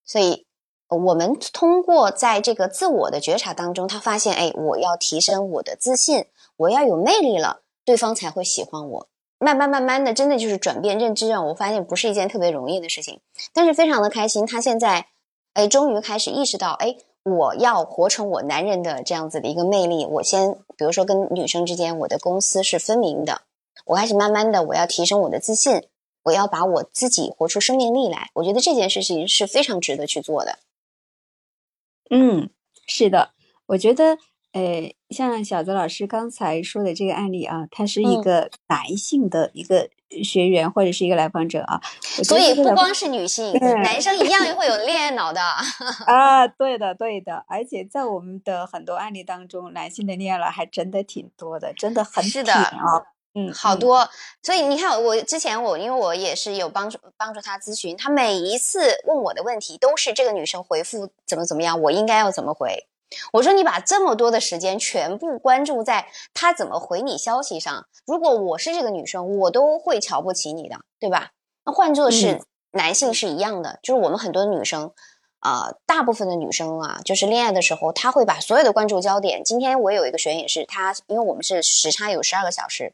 所以我们通过在这个自我的觉察当中，他发现，哎，我要提升我的自信，我要有魅力了，对方才会喜欢我。慢慢慢慢的，真的就是转变认知，让我发现不是一件特别容易的事情，但是非常的开心。他现在，哎，终于开始意识到，哎，我要活成我男人的这样子的一个魅力。我先，比如说跟女生之间，我的公司是分明的。我开始慢慢的，我要提升我的自信，我要把我自己活出生命力来。我觉得这件事情是非常值得去做的。嗯，是的，我觉得。呃，像小泽老师刚才说的这个案例啊，他是一个男性的一个学员或者是一个来访者啊，所以不光是女性，男生一样会有恋爱脑的 啊。对的，对的，而且在我们的很多案例当中，男性的恋爱脑还真的挺多的，真的很是的啊，嗯，好多。所以你看，我之前我因为我也是有帮助帮助他咨询，他每一次问我的问题都是这个女生回复怎么怎么样，我应该要怎么回。我说你把这么多的时间全部关注在他怎么回你消息上，如果我是这个女生，我都会瞧不起你的，对吧？那换作是男性是一样的，就是我们很多女生，啊，大部分的女生啊，就是恋爱的时候，她会把所有的关注焦点。今天我有一个学员也是，她因为我们是时差有十二个小时，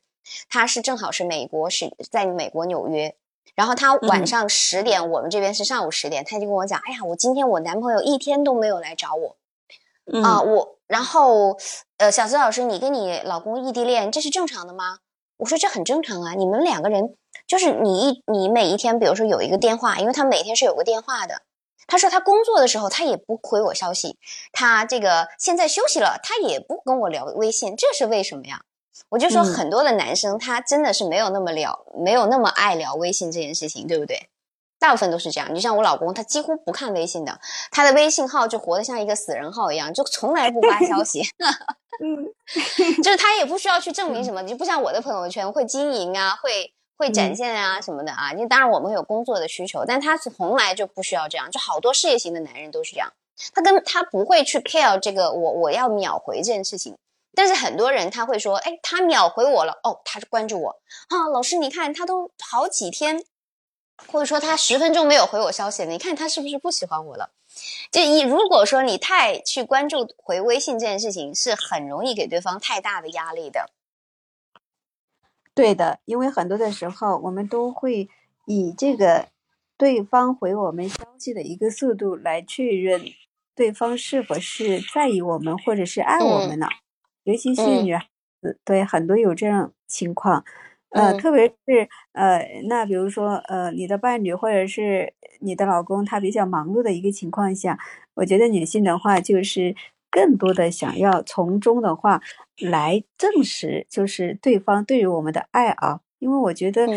她是正好是美国是在美国纽约，然后她晚上十点，我们这边是上午十点，她就跟我讲，哎呀，我今天我男朋友一天都没有来找我。啊，我然后，呃，小资老师，你跟你老公异地恋，这是正常的吗？我说这很正常啊，你们两个人就是你一你每一天，比如说有一个电话，因为他每天是有个电话的。他说他工作的时候他也不回我消息，他这个现在休息了，他也不跟我聊微信，这是为什么呀？我就说很多的男生他真的是没有那么聊，没有那么爱聊微信这件事情，对不对？大部分都是这样，你就像我老公，他几乎不看微信的，他的微信号就活得像一个死人号一样，就从来不发消息。嗯，就是他也不需要去证明什么，就不像我的朋友圈会经营啊，会会展现啊什么的啊。因为当然我们有工作的需求，但他从来就不需要这样。就好多事业型的男人都是这样，他跟他不会去 care 这个我我要秒回这件事情。但是很多人他会说，哎，他秒回我了，哦，他是关注我啊，老师你看他都好几天。或者说他十分钟没有回我消息，你看他是不是不喜欢我了？就你如果说你太去关注回微信这件事情，是很容易给对方太大的压力的。对的，因为很多的时候我们都会以这个对方回我们消息的一个速度来确认对方是否是在意我们或者是爱我们呢？尤其是女孩子，对很多有这样情况。呃，特别是呃，那比如说呃，你的伴侣或者是你的老公，他比较忙碌的一个情况下，我觉得女性的话就是更多的想要从中的话来证实，就是对方对于我们的爱啊，因为我觉得。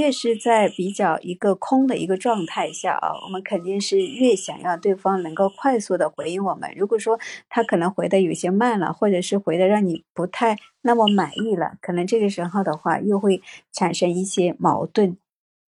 越是在比较一个空的一个状态下啊，我们肯定是越想要对方能够快速的回应我们。如果说他可能回的有些慢了，或者是回的让你不太那么满意了，可能这个时候的话又会产生一些矛盾。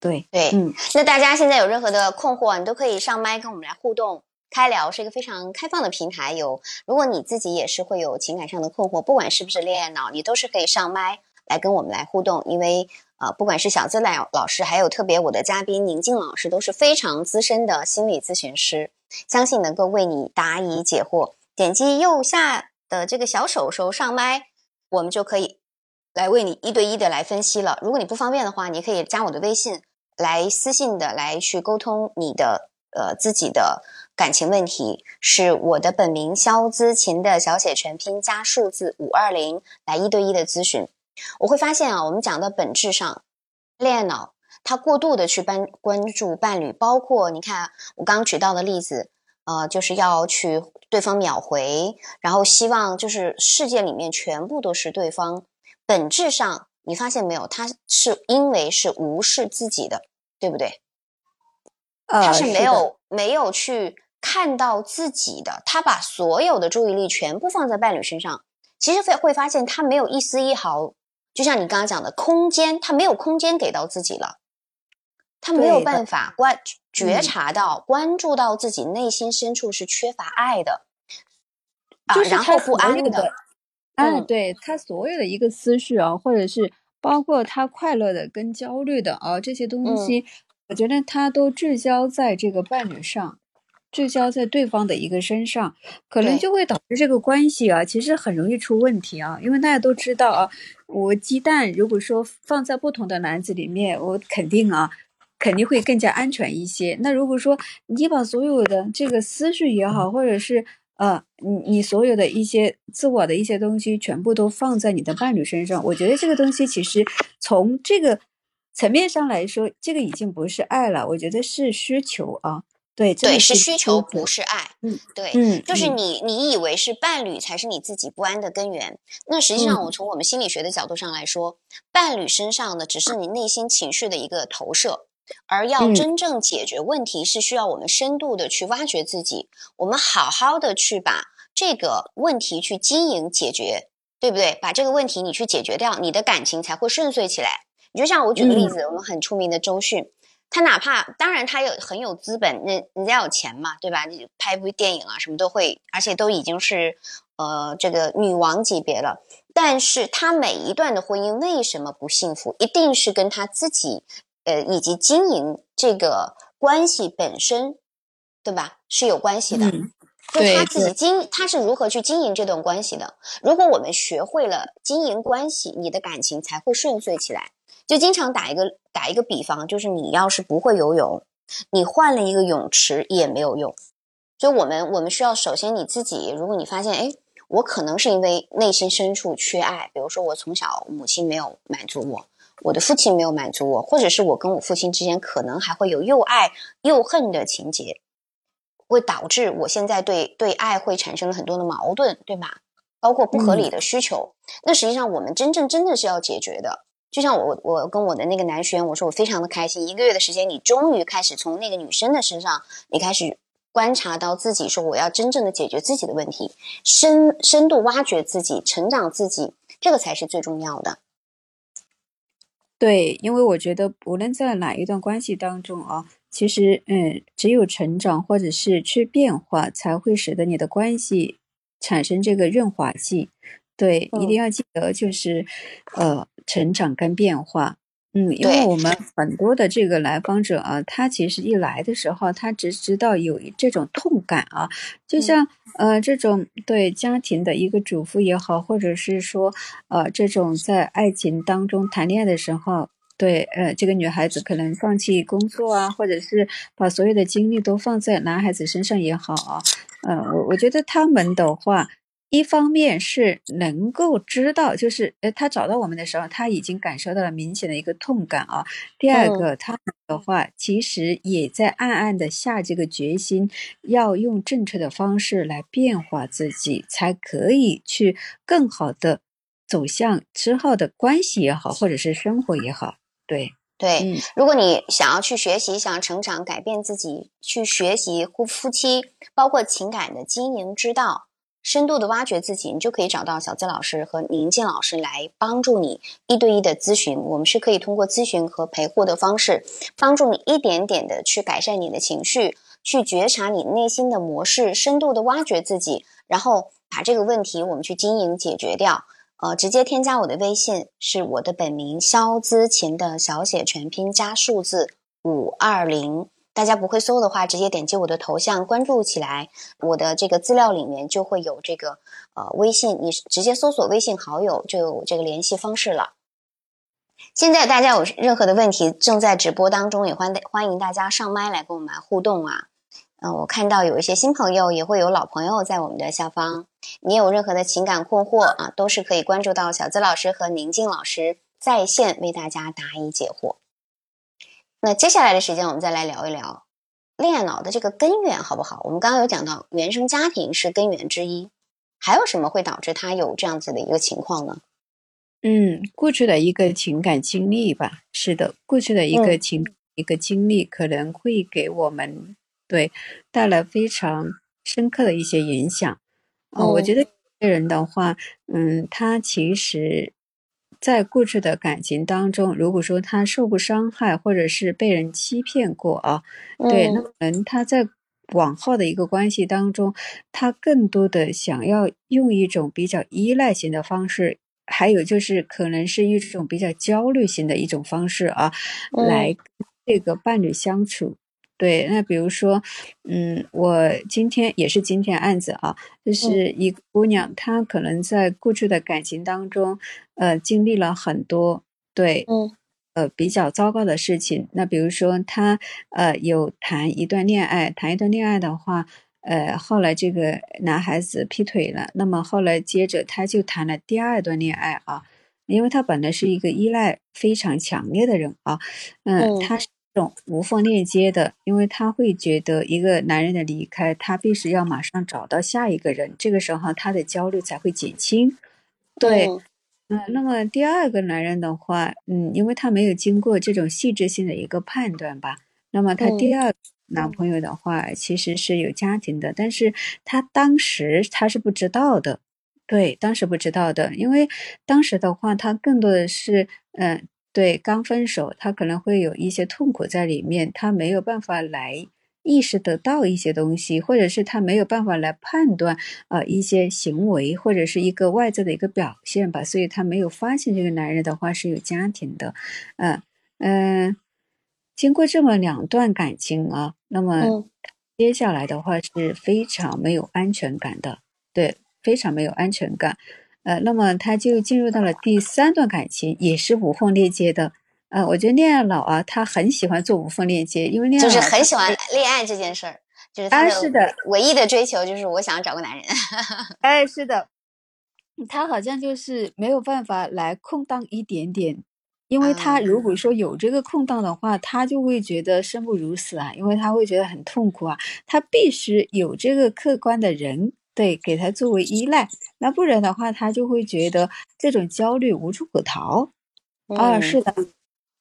对对，嗯，那大家现在有任何的困惑，你都可以上麦跟我们来互动开聊，是一个非常开放的平台。有，如果你自己也是会有情感上的困惑，不管是不是恋爱脑，你都是可以上麦来跟我们来互动，因为。啊，不管是小资奶老师，还有特别我的嘉宾宁静老师，都是非常资深的心理咨询师，相信能够为你答疑解惑。点击右下的这个小手手上麦，我们就可以来为你一对一的来分析了。如果你不方便的话，你可以加我的微信来私信的来去沟通你的呃自己的感情问题，是我的本名肖姿琴的小写全拼加数字五二零来一对一的咨询。我会发现啊，我们讲的本质上，恋爱脑他过度的去关关注伴侣，包括你看我刚举到的例子，呃，就是要去对方秒回，然后希望就是世界里面全部都是对方。本质上，你发现没有，他是因为是无视自己的，对不对？他是没有没有去看到自己的，他把所有的注意力全部放在伴侣身上，其实会会发现他没有一丝一毫。就像你刚刚讲的空间，他没有空间给到自己了，他没有办法关觉察到、关注到自己内心深处是缺乏爱的，啊，然后不安的，嗯，对他所有的一个思绪啊，或者是包括他快乐的跟焦虑的啊这些东西，我觉得他都聚焦在这个伴侣上。聚焦在对方的一个身上，可能就会导致这个关系啊，其实很容易出问题啊。因为大家都知道啊，我鸡蛋如果说放在不同的篮子里面，我肯定啊，肯定会更加安全一些。那如果说你把所有的这个思绪也好，或者是呃，你你所有的一些自我的一些东西，全部都放在你的伴侣身上，我觉得这个东西其实从这个层面上来说，这个已经不是爱了，我觉得是需求啊。对对，是需求，不是爱。嗯，对，嗯，就是你，你以为是伴侣才是你自己不安的根源。那实际上，我从我们心理学的角度上来说，伴侣身上的只是你内心情绪的一个投射，而要真正解决问题，是需要我们深度的去挖掘自己，我们好好的去把这个问题去经营解决，对不对？把这个问题你去解决掉，你的感情才会顺遂起来。你就像我举个例子，我们很出名的周迅。他哪怕当然他有很有资本，人人家有钱嘛，对吧？你拍一部电影啊，什么都会，而且都已经是呃这个女王级别了。但是他每一段的婚姻为什么不幸福？一定是跟他自己呃以及经营这个关系本身，对吧？是有关系的。就他自己经他是如何去经营这段关系的？如果我们学会了经营关系，你的感情才会顺遂起来。就经常打一个打一个比方，就是你要是不会游泳，你换了一个泳池也没有用。就我们我们需要首先你自己，如果你发现哎，我可能是因为内心深处缺爱，比如说我从小母亲没有满足我，我的父亲没有满足我，或者是我跟我父亲之间可能还会有又爱又恨的情节，会导致我现在对对爱会产生了很多的矛盾，对吧？包括不合理的需求。那实际上我们真正真的是要解决的。就像我我跟我的那个男学员，我说我非常的开心，一个月的时间，你终于开始从那个女生的身上，你开始观察到自己，说我要真正的解决自己的问题，深深度挖掘自己，成长自己，这个才是最重要的。对，因为我觉得无论在哪一段关系当中啊，其实嗯，只有成长或者是去变化，才会使得你的关系产生这个润滑剂。对，一定要记得，就是，呃，成长跟变化，嗯，因为我们很多的这个来访者啊，他其实一来的时候，他只知道有这种痛感啊，就像呃这种对家庭的一个主妇也好，或者是说呃这种在爱情当中谈恋爱的时候，对，呃这个女孩子可能放弃工作啊，或者是把所有的精力都放在男孩子身上也好啊，呃我我觉得他们的话。一方面是能够知道，就是呃，他找到我们的时候，他已经感受到了明显的一个痛感啊。第二个，他的话其实也在暗暗的下这个决心，要用正确的方式来变化自己，才可以去更好的走向之后的关系也好，或者是生活也好。对对，如果你想要去学习，想要成长，改变自己，去学习夫夫妻包括情感的经营之道。深度的挖掘自己，你就可以找到小资老师和宁静老师来帮助你一对一的咨询。我们是可以通过咨询和陪护的方式，帮助你一点点的去改善你的情绪，去觉察你内心的模式，深度的挖掘自己，然后把这个问题我们去经营解决掉。呃，直接添加我的微信，是我的本名肖资琴的小写全拼加数字五二零。大家不会搜的话，直接点击我的头像关注起来，我的这个资料里面就会有这个呃微信，你直接搜索微信好友就有这个联系方式了。现在大家有任何的问题，正在直播当中，也欢欢迎大家上麦来跟我们互动啊。嗯，我看到有一些新朋友，也会有老朋友在我们的下方。你有任何的情感困惑啊，都是可以关注到小资老师和宁静老师在线为大家答疑解惑。那接下来的时间，我们再来聊一聊恋爱脑的这个根源，好不好？我们刚刚有讲到原生家庭是根源之一，还有什么会导致他有这样子的一个情况呢？嗯，过去的一个情感经历吧，是的，过去的一个情一个经历可能会给我们对带来非常深刻的一些影响。啊，我觉得这人的话，嗯，他其实。在过去的感情当中，如果说他受过伤害，或者是被人欺骗过啊，对，那可能他在往后的一个关系当中，他更多的想要用一种比较依赖型的方式，还有就是可能是一种比较焦虑型的一种方式啊，来这个伴侣相处。对，那比如说，嗯，我今天也是今天案子啊，就是一个姑娘，她可能在过去的感情当中，呃，经历了很多对，嗯，呃，比较糟糕的事情。那比如说，她呃有谈一段恋爱，谈一段恋爱的话，呃，后来这个男孩子劈腿了，那么后来接着他就谈了第二段恋爱啊。因为他本来是一个依赖非常强烈的人啊，嗯，他是这种无缝链接的，因为他会觉得一个男人的离开，他必须要马上找到下一个人，这个时候他的焦虑才会减轻。对，嗯，那么第二个男人的话，嗯，因为他没有经过这种细致性的一个判断吧，那么他第二。男朋友的话其实是有家庭的，但是他当时他是不知道的，对，当时不知道的，因为当时的话他更多的是，嗯，对，刚分手，他可能会有一些痛苦在里面，他没有办法来意识得到一些东西，或者是他没有办法来判断啊一些行为或者是一个外在的一个表现吧，所以他没有发现这个男人的话是有家庭的，嗯嗯。经过这么两段感情啊，那么接下来的话是非常没有安全感的，对，非常没有安全感。呃，那么他就进入到了第三段感情，也是无缝链接的。呃，我觉得恋爱脑啊，他很喜欢做无缝链接，因为恋爱就是很喜欢恋爱这件事儿，就是他的唯一的追求就是我想找个男人。哎，是的，他好像就是没有办法来空档一点点。因为他如果说有这个空档的话，他就会觉得生不如死啊，因为他会觉得很痛苦啊。他必须有这个客观的人对给他作为依赖，那不然的话，他就会觉得这种焦虑无处可逃。啊，是的。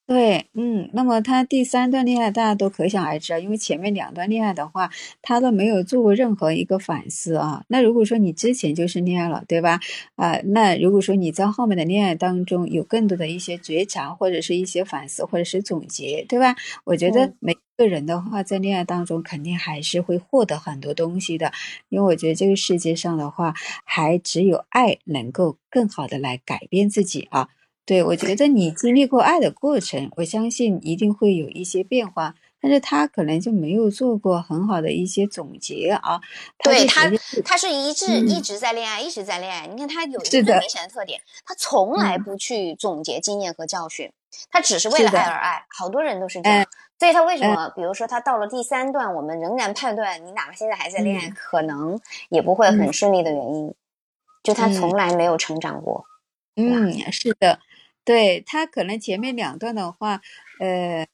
对，嗯，那么他第三段恋爱大家都可想而知啊，因为前面两段恋爱的话，他都没有做过任何一个反思啊。那如果说你之前就是恋爱了，对吧？啊，那如果说你在后面的恋爱当中有更多的一些觉察，或者是一些反思，或者是总结，对吧？我觉得每个人的话在恋爱当中肯定还是会获得很多东西的，因为我觉得这个世界上的话，还只有爱能够更好的来改变自己啊。对，我觉得你经历过爱的过程，我相信一定会有一些变化。但是他可能就没有做过很好的一些总结啊。对他，他是一直一直在恋爱，一直在恋爱。你看他有一个明显的特点，他从来不去总结经验和教训，他只是为了爱而爱。好多人都是这样，所以他为什么？比如说他到了第三段，我们仍然判断你哪怕现在还在恋爱，可能也不会很顺利的原因，就他从来没有成长过。嗯，是的。对他可能前面两段的话，呃，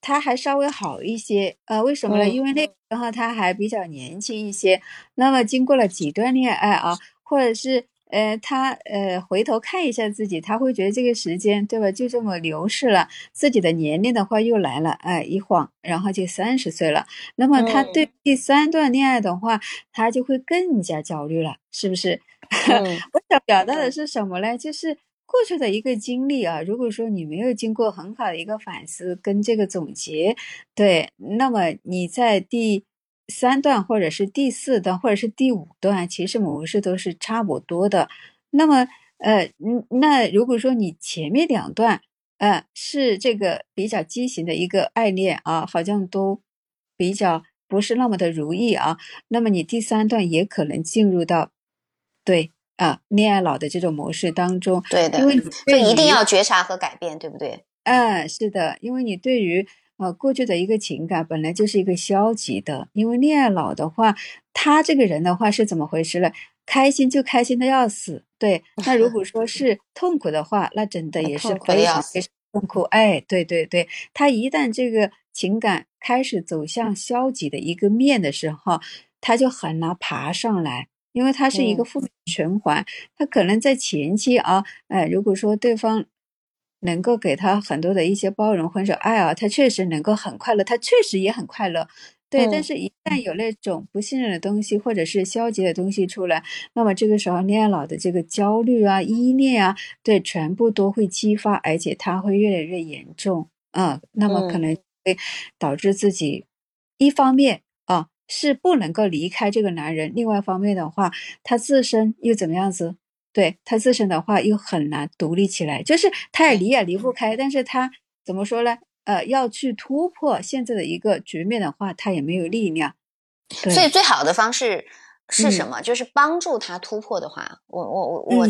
他还稍微好一些，呃，为什么呢？因为那时候他还比较年轻一些。那么经过了几段恋爱啊，或者是呃，他呃回头看一下自己，他会觉得这个时间对吧，就这么流逝了。自己的年龄的话又来了，哎，一晃，然后就三十岁了。那么他对第三段恋爱的话，他就会更加焦虑了，是不是？我想表达的是什么呢？就是。过去的一个经历啊，如果说你没有经过很好的一个反思跟这个总结，对，那么你在第三段或者是第四段或者是第五段，其实模式都是差不多的。那么，呃，嗯，那如果说你前面两段，呃，是这个比较畸形的一个爱恋啊，好像都比较不是那么的如意啊，那么你第三段也可能进入到，对。啊，恋爱脑的这种模式当中，对的，因为就一定要觉察和改变，对不对？嗯，是的，因为你对于呃过去的一个情感本来就是一个消极的，因为恋爱脑的话，他这个人的话是怎么回事呢？开心就开心的要死，对。那如果说是痛苦的话，那真的也是非常非常痛苦。哎，对对对，他一旦这个情感开始走向消极的一个面的时候，他就很难爬上来。因为它是一个负面循环，他可能在前期啊，哎，如果说对方能够给他很多的一些包容或者爱啊，他确实能够很快乐，他确实也很快乐，对。但是，一旦有那种不信任的东西或者是消极的东西出来，那么这个时候恋爱脑的这个焦虑啊、依恋啊，对，全部都会激发，而且它会越来越严重啊。那么可能会导致自己一方面。是不能够离开这个男人。另外一方面的话，他自身又怎么样子？对他自身的话又很难独立起来，就是他也离也离不开。但是他怎么说呢？呃，要去突破现在的一个局面的话，他也没有力量。所以最好的方式是什么？就是帮助他突破的话，我我我我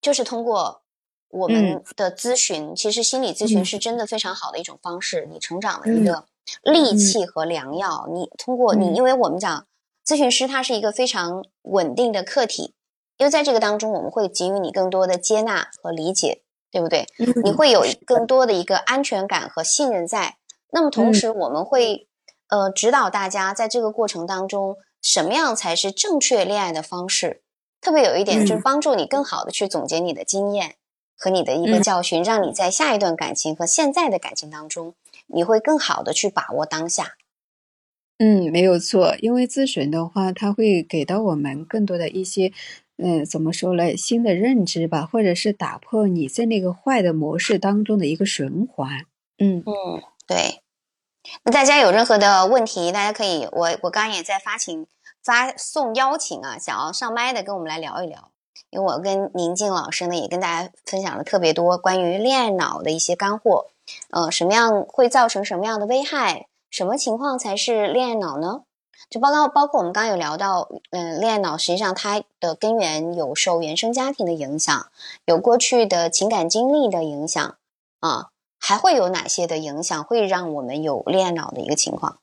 就是通过我们的咨询。其实心理咨询是真的非常好的一种方式，你成长的一个。利器和良药，你通过你，因为我们讲咨询师他是一个非常稳定的客体，因为在这个当中我们会给予你更多的接纳和理解，对不对？你会有更多的一个安全感和信任在。那么同时，我们会呃指导大家在这个过程当中，什么样才是正确恋爱的方式。特别有一点就是帮助你更好的去总结你的经验和你的一个教训，让你在下一段感情和现在的感情当中，你会更好的去把握当下。嗯，没有错，因为咨询的话，它会给到我们更多的一些，嗯，怎么说呢，新的认知吧，或者是打破你在那个坏的模式当中的一个循环。嗯嗯，对。那大家有任何的问题，大家可以，我我刚刚也在发请发送邀请啊，想要上麦的跟我们来聊一聊，因为我跟宁静老师呢也跟大家分享了特别多关于恋爱脑的一些干货，呃，什么样会造成什么样的危害？什么情况才是恋爱脑呢？就包括包括我们刚刚有聊到，嗯，恋爱脑实际上它的根源有受原生家庭的影响，有过去的情感经历的影响啊，还会有哪些的影响会让我们有恋爱脑的一个情况？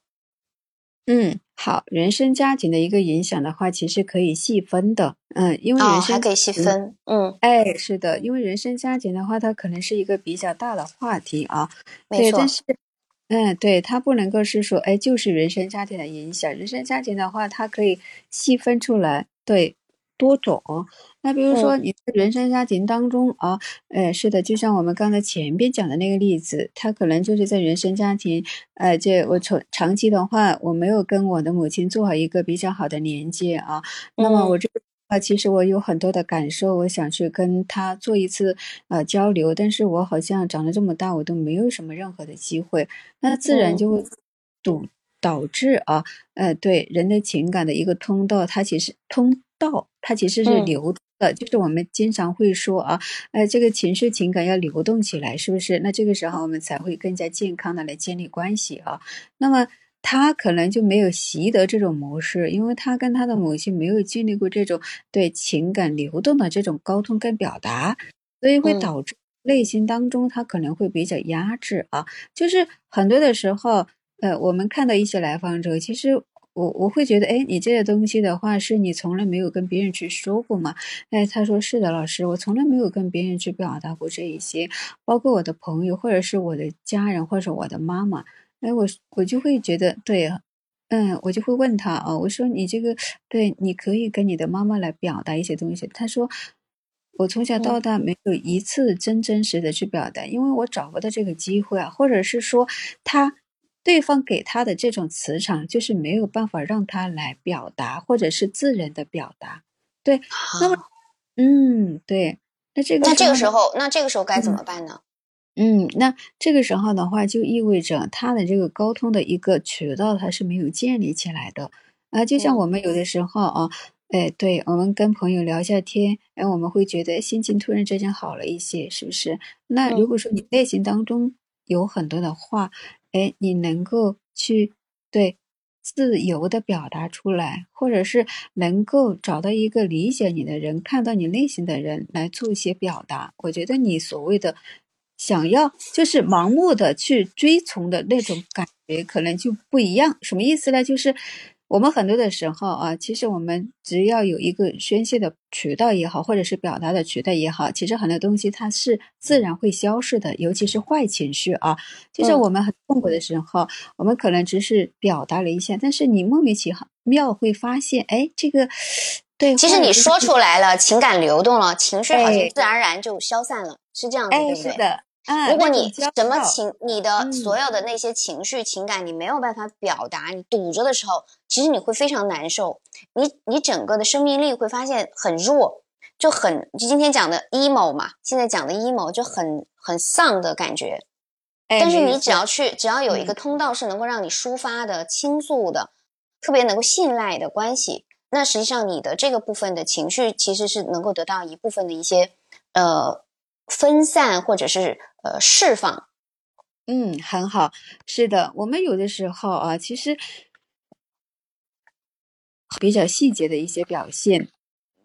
嗯，好，原生家庭的一个影响的话，其实可以细分的，嗯，因为原生还可以细分，嗯，哎，是的，因为原生家庭的话，它可能是一个比较大的话题啊，没错，但是。嗯，对，它不能够是说，哎，就是原生家庭的影响。原生家庭的话，它可以细分出来，对，多种。那比如说你在原生家庭当中啊，呃，是的，就像我们刚才前边讲的那个例子，他可能就是在原生家庭，呃，这我从长期的话，我没有跟我的母亲做好一个比较好的连接啊，那么我这个。啊，其实我有很多的感受，我想去跟他做一次呃交流，但是我好像长得这么大，我都没有什么任何的机会，那自然就会堵导致啊，呃，对人的情感的一个通道，它其实通道它其实是流的，就是我们经常会说啊，呃，这个情绪情感要流动起来，是不是？那这个时候我们才会更加健康的来建立关系啊，那么。他可能就没有习得这种模式，因为他跟他的母亲没有经历过这种对情感流动的这种沟通跟表达，所以会导致内心当中他可能会比较压制啊。就是很多的时候，呃，我们看到一些来访者，其实我我会觉得，哎，你这些东西的话，是你从来没有跟别人去说过吗？哎，他说是的，老师，我从来没有跟别人去表达过这一些，包括我的朋友，或者是我的家人，或者是我的妈妈。哎，我我就会觉得对，嗯，我就会问他啊，我说你这个对，你可以跟你的妈妈来表达一些东西。他说，我从小到大没有一次真真实的去表达，因为我找不到这个机会啊，或者是说他对方给他的这种磁场就是没有办法让他来表达，或者是自然的表达。对，那么，嗯，对，那这个那这个时候，那这个时候该怎么办呢？嗯，那这个时候的话，就意味着他的这个沟通的一个渠道，他是没有建立起来的啊。就像我们有的时候啊，哎，对我们跟朋友聊一下天，哎，我们会觉得心情突然之间好了一些，是不是？那如果说你内心当中有很多的话，哎，你能够去对自由的表达出来，或者是能够找到一个理解你的人，看到你内心的人来做一些表达，我觉得你所谓的。想要就是盲目的去追从的那种感觉，可能就不一样。什么意思呢？就是我们很多的时候啊，其实我们只要有一个宣泄的渠道也好，或者是表达的渠道也好，其实很多东西它是自然会消失的。尤其是坏情绪啊，就是我们很痛苦的时候，我们可能只是表达了一下，但是你莫名其妙会发现，哎，这个对，其实你说出来了，情感流动了，情绪好像自然而然就消散了，是这样子，对不对？如果你什么情，你的所有的那些情绪、情感，你没有办法表达，你堵着的时候，其实你会非常难受。你你整个的生命力会发现很弱，就很就今天讲的 emo 嘛，现在讲的 emo 就很很丧的感觉。但是你只要去，只要有一个通道是能够让你抒发的、倾诉的，特别能够信赖的关系，那实际上你的这个部分的情绪其实是能够得到一部分的一些呃分散，或者是。呃，释放，嗯，很好，是的，我们有的时候啊，其实比较细节的一些表现，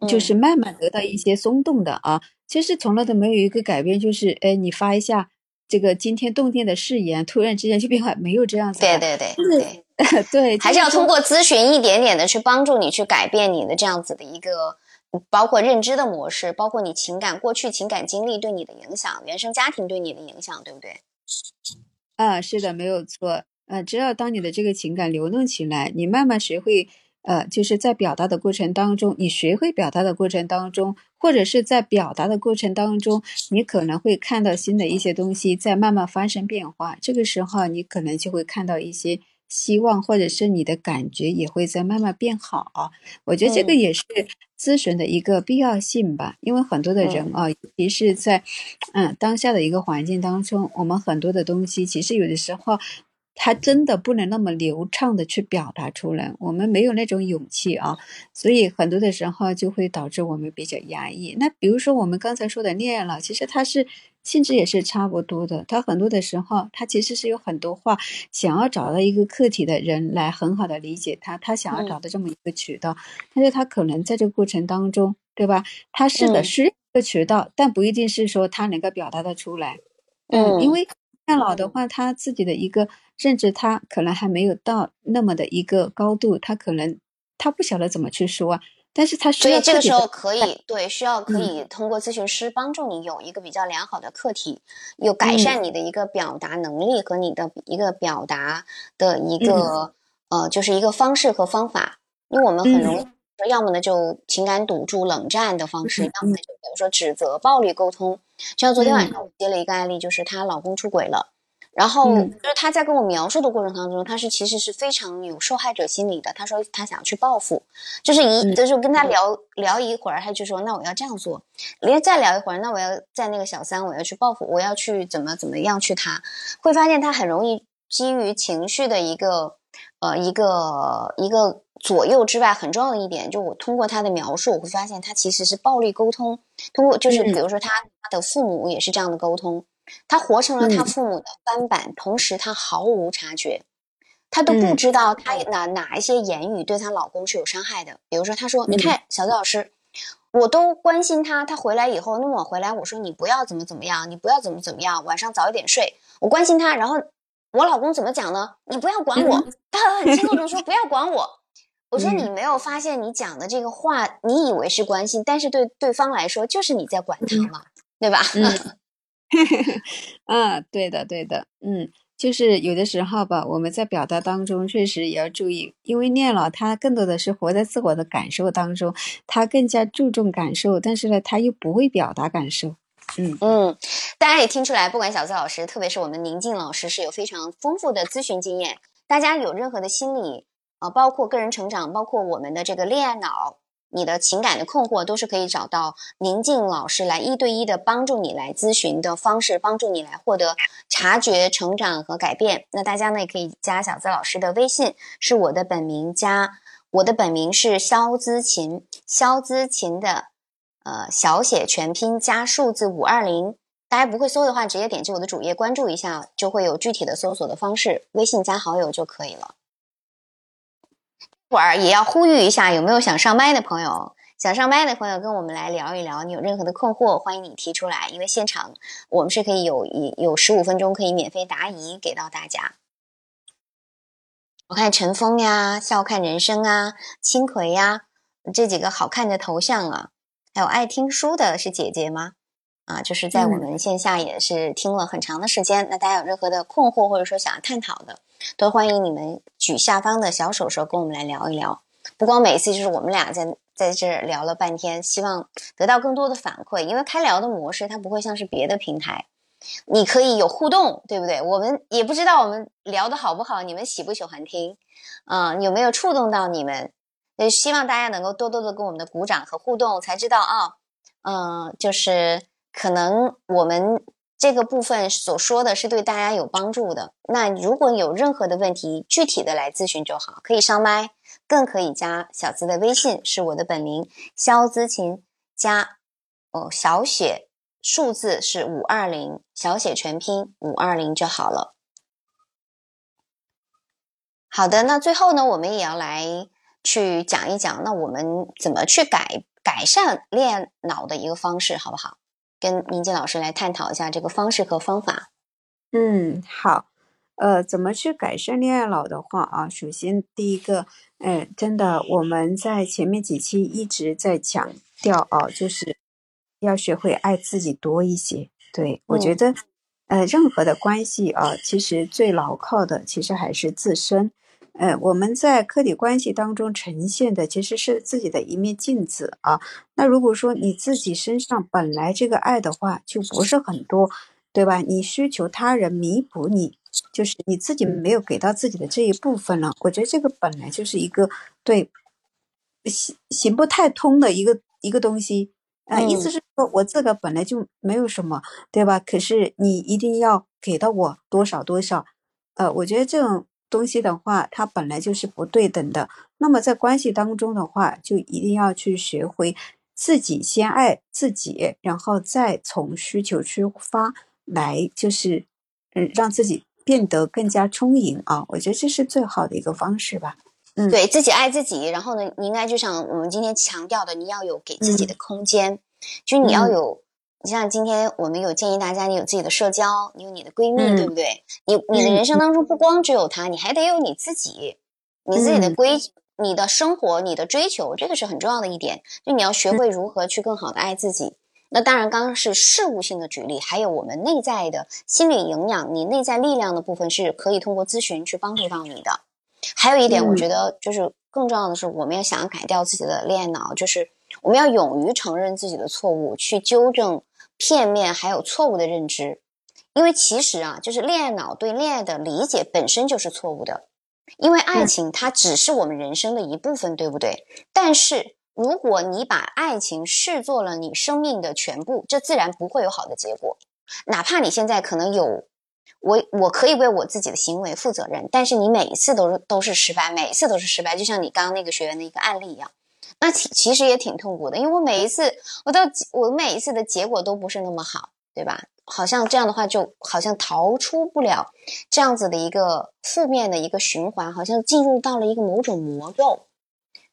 就是慢慢得到一些松动的啊，其实从来都没有一个改变，就是哎，你发一下这个惊天动地的誓言，突然之间就变化，没有这样子，对。对对对。对，还是要通过咨询一点点的去帮助你去改变你的这样子的一个包括认知的模式，包括你情感过去情感经历对你的影响，原生家庭对你的影响，对不对？啊，是的，没有错。呃，只要当你的这个情感流动起来，你慢慢学会。呃，就是在表达的过程当中，你学会表达的过程当中，或者是在表达的过程当中，你可能会看到新的一些东西在慢慢发生变化。这个时候，你可能就会看到一些希望，或者是你的感觉也会在慢慢变好。啊我觉得这个也是咨询的一个必要性吧，因为很多的人啊，尤其是在嗯当下的一个环境当中，我们很多的东西其实有的时候。他真的不能那么流畅的去表达出来，我们没有那种勇气啊，所以很多的时候就会导致我们比较压抑。那比如说我们刚才说的恋爱脑，其实它是性质也是差不多的。他很多的时候，他其实是有很多话想要找到一个客体的人来很好的理解他，他想要找到这么一个渠道，但是他可能在这个过程当中，对吧？他是的是一个渠道，但不一定是说他能够表达的出来。嗯，因为恋脑的话，他自己的一个。甚至他可能还没有到那么的一个高度，他可能他不晓得怎么去说，但是他需要。所以这个时候可以对需要可以通过咨询师帮助你有一个比较良好的课题，有改善你的一个表达能力和你的一个表达的一个呃，就是一个方式和方法。因为我们很容易说，要么呢就情感堵住、冷战的方式，要么呢就比如说指责、暴力沟通。就像昨天晚上我接了一个案例，就是她老公出轨了。然后就是他在跟我描述的过程当中，他是其实是非常有受害者心理的。他说他想去报复，就是一就是跟他聊聊一会儿，他就说那我要这样做，连再聊一会儿，那我要在那个小三我要去报复，我要去怎么怎么样去他，会发现他很容易基于情绪的一个呃一个一个左右之外，很重要的一点，就我通过他的描述，我会发现他其实是暴力沟通，通过就是比如说他他的父母也是这样的沟通。他活成了他父母的翻版，同时他毫无察觉，他都不知道他哪哪一些言语对她老公是有伤害的。比如说，他说：“你看，小泽老师，我都关心他，他回来以后，那么我回来，我说你不要怎么怎么样，你不要怎么怎么样，晚上早一点睡，我关心他。然后我老公怎么讲呢？你不要管我，他很激动的说 不要管我。我说你没有发现你讲的这个话，你以为是关心，但是对对方来说就是你在管他嘛，对吧？” 啊，对的，对的，嗯，就是有的时候吧，我们在表达当中确实也要注意，因为念老他更多的是活在自我的感受当中，他更加注重感受，但是呢，他又不会表达感受。嗯嗯，大家也听出来，不管小资老师，特别是我们宁静老师，是有非常丰富的咨询经验。大家有任何的心理啊，包括个人成长，包括我们的这个恋爱脑。你的情感的困惑都是可以找到宁静老师来一对一的帮助你来咨询的方式，帮助你来获得察觉、成长和改变。那大家呢也可以加小资老师的微信，是我的本名加我的本名是肖姿琴，肖姿琴的呃小写全拼加数字五二零。大家不会搜的话，直接点击我的主页关注一下，就会有具体的搜索的方式，微信加好友就可以了。会儿也要呼吁一下，有没有想上麦的朋友？想上麦的朋友跟我们来聊一聊，你有任何的困惑，欢迎你提出来。因为现场我们是可以有一有十五分钟可以免费答疑给到大家。我看陈峰呀，笑看人生啊，青葵呀，这几个好看的头像啊，还有爱听书的是姐姐吗？啊，就是在我们线下也是听了很长的时间。那大家有任何的困惑或者说想要探讨的，都欢迎你们举下方的小手手跟我们来聊一聊。不光每次就是我们俩在在这聊了半天，希望得到更多的反馈。因为开聊的模式它不会像是别的平台，你可以有互动，对不对？我们也不知道我们聊的好不好，你们喜不喜欢听？啊，有没有触动到你们？也希望大家能够多多的跟我们的鼓掌和互动，才知道啊，嗯，就是。可能我们这个部分所说的是对大家有帮助的。那如果有任何的问题，具体的来咨询就好，可以上麦，更可以加小资的微信，是我的本名肖资琴，加哦小写数字是五二零，小写全拼五二零就好了。好的，那最后呢，我们也要来去讲一讲，那我们怎么去改改善练脑的一个方式，好不好？跟明静老师来探讨一下这个方式和方法。嗯，好。呃，怎么去改善恋爱脑的话啊？首先第一个，哎，真的我们在前面几期一直在强调啊，就是要学会爱自己多一些。对我觉得，呃，任何的关系啊，其实最牢靠的其实还是自身。呃，我们在客体关系当中呈现的其实是自己的一面镜子啊。那如果说你自己身上本来这个爱的话就不是很多，对吧？你需求他人弥补你，就是你自己没有给到自己的这一部分了。我觉得这个本来就是一个对行行不太通的一个一个东西啊。意思是说我这个本来就没有什么，对吧？可是你一定要给到我多少多少，呃，我觉得这种。东西的话，它本来就是不对等的。那么在关系当中的话，就一定要去学会自己先爱自己，然后再从需求出发来，就是嗯，让自己变得更加充盈啊！我觉得这是最好的一个方式吧。嗯，对自己爱自己，然后呢，你应该就像我们今天强调的，你要有给自己的空间，就你要有。你像今天我们有建议大家，你有自己的社交，你有你的闺蜜，对不对？你你的人生当中不光只有她，你还得有你自己，你自己的规，你的生活，你的追求，这个是很重要的一点。就你要学会如何去更好的爱自己。那当然，刚刚是事物性的举例，还有我们内在的心理营养，你内在力量的部分是可以通过咨询去帮助到你的。还有一点，我觉得就是更重要的是，我们要想要改掉自己的恋爱脑，就是我们要勇于承认自己的错误，去纠正。片面还有错误的认知，因为其实啊，就是恋爱脑对恋爱的理解本身就是错误的。因为爱情它只是我们人生的一部分，对不对？但是如果你把爱情视作了你生命的全部，这自然不会有好的结果。哪怕你现在可能有我，我可以为我自己的行为负责任，但是你每一次都是都是失败，每一次都是失败，就像你刚刚那个学员的一个案例一样。那其其实也挺痛苦的，因为我每一次，我到我每一次的结果都不是那么好，对吧？好像这样的话，就好像逃出不了这样子的一个负面的一个循环，好像进入到了一个某种魔咒。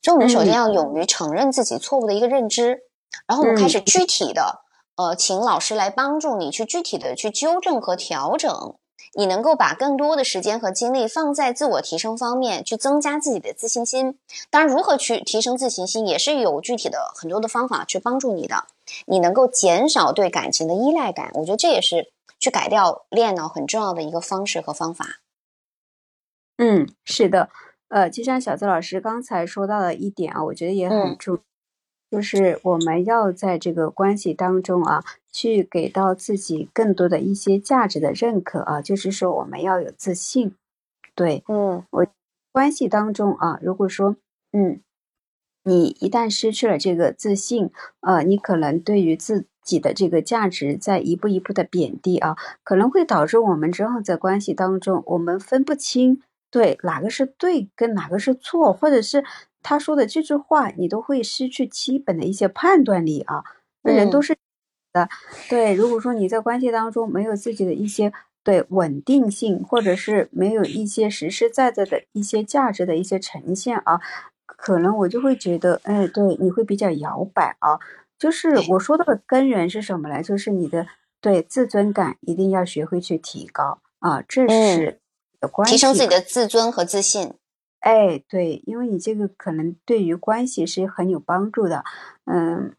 所以，我们首先要勇于承认自己错误的一个认知，然后我们开始具体的，呃，请老师来帮助你去具体的去纠正和调整。你能够把更多的时间和精力放在自我提升方面，去增加自己的自信心。当然，如何去提升自信心，也是有具体的很多的方法去帮助你的。你能够减少对感情的依赖感，我觉得这也是去改掉恋爱脑很重要的一个方式和方法。嗯，是的，呃，就像小泽老师刚才说到的一点啊，我觉得也很重。就是我们要在这个关系当中啊，去给到自己更多的一些价值的认可啊，就是说我们要有自信。对，嗯，我关系当中啊，如果说嗯，你一旦失去了这个自信，呃，你可能对于自己的这个价值在一步一步的贬低啊，可能会导致我们之后在关系当中，我们分不清对哪个是对跟哪个是错，或者是。他说的这句话，你都会失去基本的一些判断力啊。人都是的，对。如果说你在关系当中没有自己的一些对稳定性，或者是没有一些实实在在的一些价值的一些呈现啊，可能我就会觉得，哎，对，你会比较摇摆啊。就是我说到的根源是什么呢？就是你的对自尊感一定要学会去提高啊，这是提升自己的自尊和自信。哎，对，因为你这个可能对于关系是很有帮助的。嗯，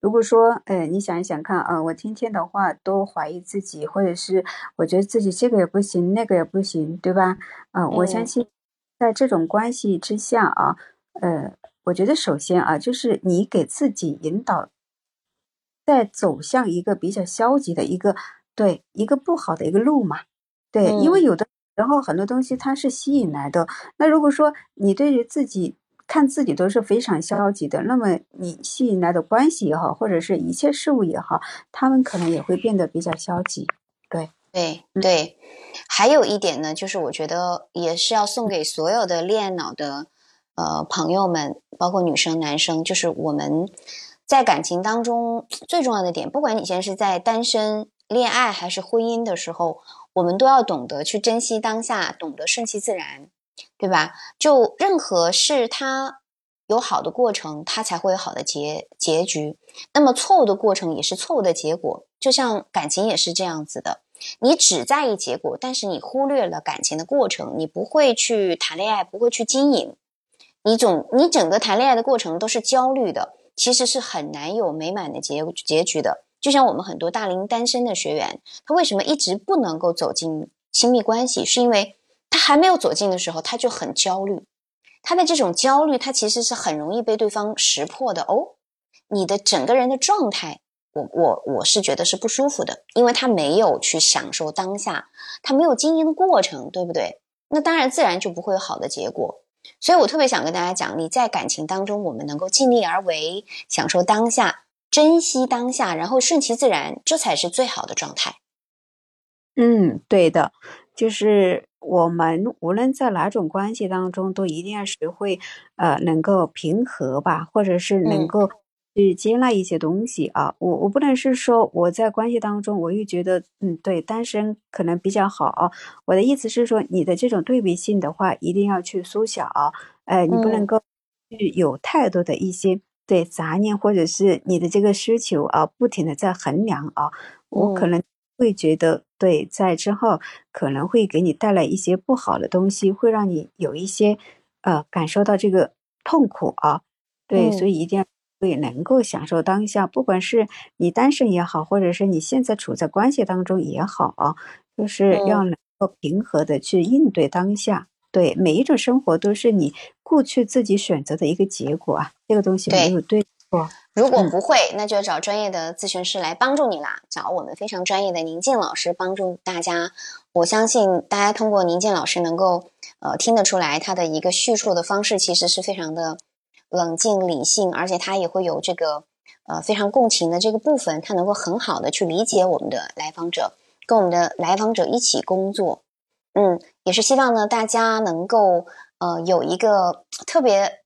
如果说，呃，你想一想看啊，我天天的话都怀疑自己，或者是我觉得自己这个也不行，那个也不行，对吧？嗯，我相信在这种关系之下啊，呃，我觉得首先啊，就是你给自己引导，在走向一个比较消极的一个对一个不好的一个路嘛。对，因为有的。然后很多东西它是吸引来的。那如果说你对于自己看自己都是非常消极的，那么你吸引来的关系也好，或者是一切事物也好，他们可能也会变得比较消极。对对对，还有一点呢，就是我觉得也是要送给所有的恋爱脑的呃朋友们，包括女生男生，就是我们在感情当中最重要的点，不管你现在是在单身、恋爱还是婚姻的时候。我们都要懂得去珍惜当下，懂得顺其自然，对吧？就任何事，它有好的过程，它才会有好的结结局。那么错误的过程也是错误的结果，就像感情也是这样子的。你只在意结果，但是你忽略了感情的过程，你不会去谈恋爱，不会去经营，你总你整个谈恋爱的过程都是焦虑的，其实是很难有美满的结结局的。就像我们很多大龄单身的学员，他为什么一直不能够走进亲密关系，是因为他还没有走进的时候，他就很焦虑。他的这种焦虑，他其实是很容易被对方识破的哦。你的整个人的状态。我我我是觉得是不舒服的，因为他没有去享受当下，他没有经营的过程，对不对？那当然自然就不会有好的结果。所以我特别想跟大家讲，你在感情当中，我们能够尽力而为，享受当下，珍惜当下，然后顺其自然，这才是最好的状态。嗯，对的，就是我们无论在哪种关系当中，都一定要学会呃，能够平和吧，或者是能够。去接纳一些东西啊，我我不能是说我在关系当中，我又觉得嗯对单身可能比较好。我的意思是说，你的这种对比性的话，一定要去缩小。哎，你不能够去有太多的一些对杂念，或者是你的这个需求啊，不停的在衡量啊。我可能会觉得，对，在之后可能会给你带来一些不好的东西，会让你有一些呃感受到这个痛苦啊。对，所以一定要。也能够享受当下，不管是你单身也好，或者是你现在处在关系当中也好啊，就是要能够平和的去应对当下。对每一种生活都是你过去自己选择的一个结果啊，这个东西没有对错。如果不会，那就找专业的咨询师来帮助你啦，找我们非常专业的宁静老师帮助大家。我相信大家通过宁静老师能够呃听得出来，他的一个叙述的方式其实是非常的。冷静理性，而且他也会有这个呃非常共情的这个部分，他能够很好的去理解我们的来访者，跟我们的来访者一起工作。嗯，也是希望呢大家能够呃有一个特别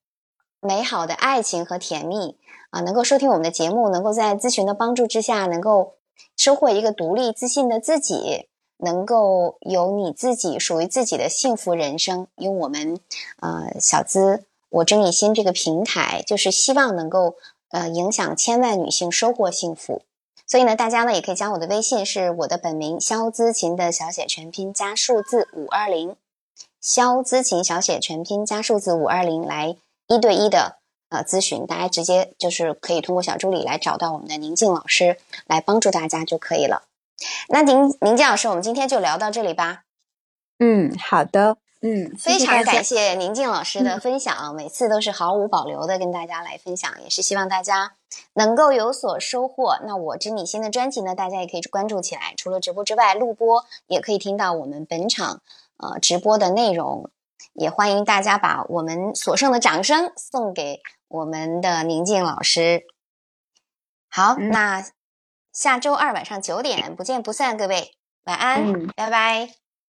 美好的爱情和甜蜜啊，能够收听我们的节目，能够在咨询的帮助之下，能够收获一个独立自信的自己，能够有你自己属于自己的幸福人生。因为我们呃小资。我知你心这个平台就是希望能够呃影响千万女性收获幸福，所以呢，大家呢也可以加我的微信，是我的本名肖姿琴的小写全拼加数字五二零，肖姿琴小写全拼加数字五二零来一对一的呃咨询，大家直接就是可以通过小助理来找到我们的宁静老师来帮助大家就可以了。那宁宁静老师，我们今天就聊到这里吧。嗯，好的。嗯，非常感谢宁静老师的分享，每次都是毫无保留的跟大家来分享，也是希望大家能够有所收获。那我知你心的专辑呢，大家也可以关注起来。除了直播之外，录播也可以听到我们本场呃直播的内容。也欢迎大家把我们所剩的掌声送给我们的宁静老师。好，那下周二晚上九点不见不散，各位晚安，拜拜。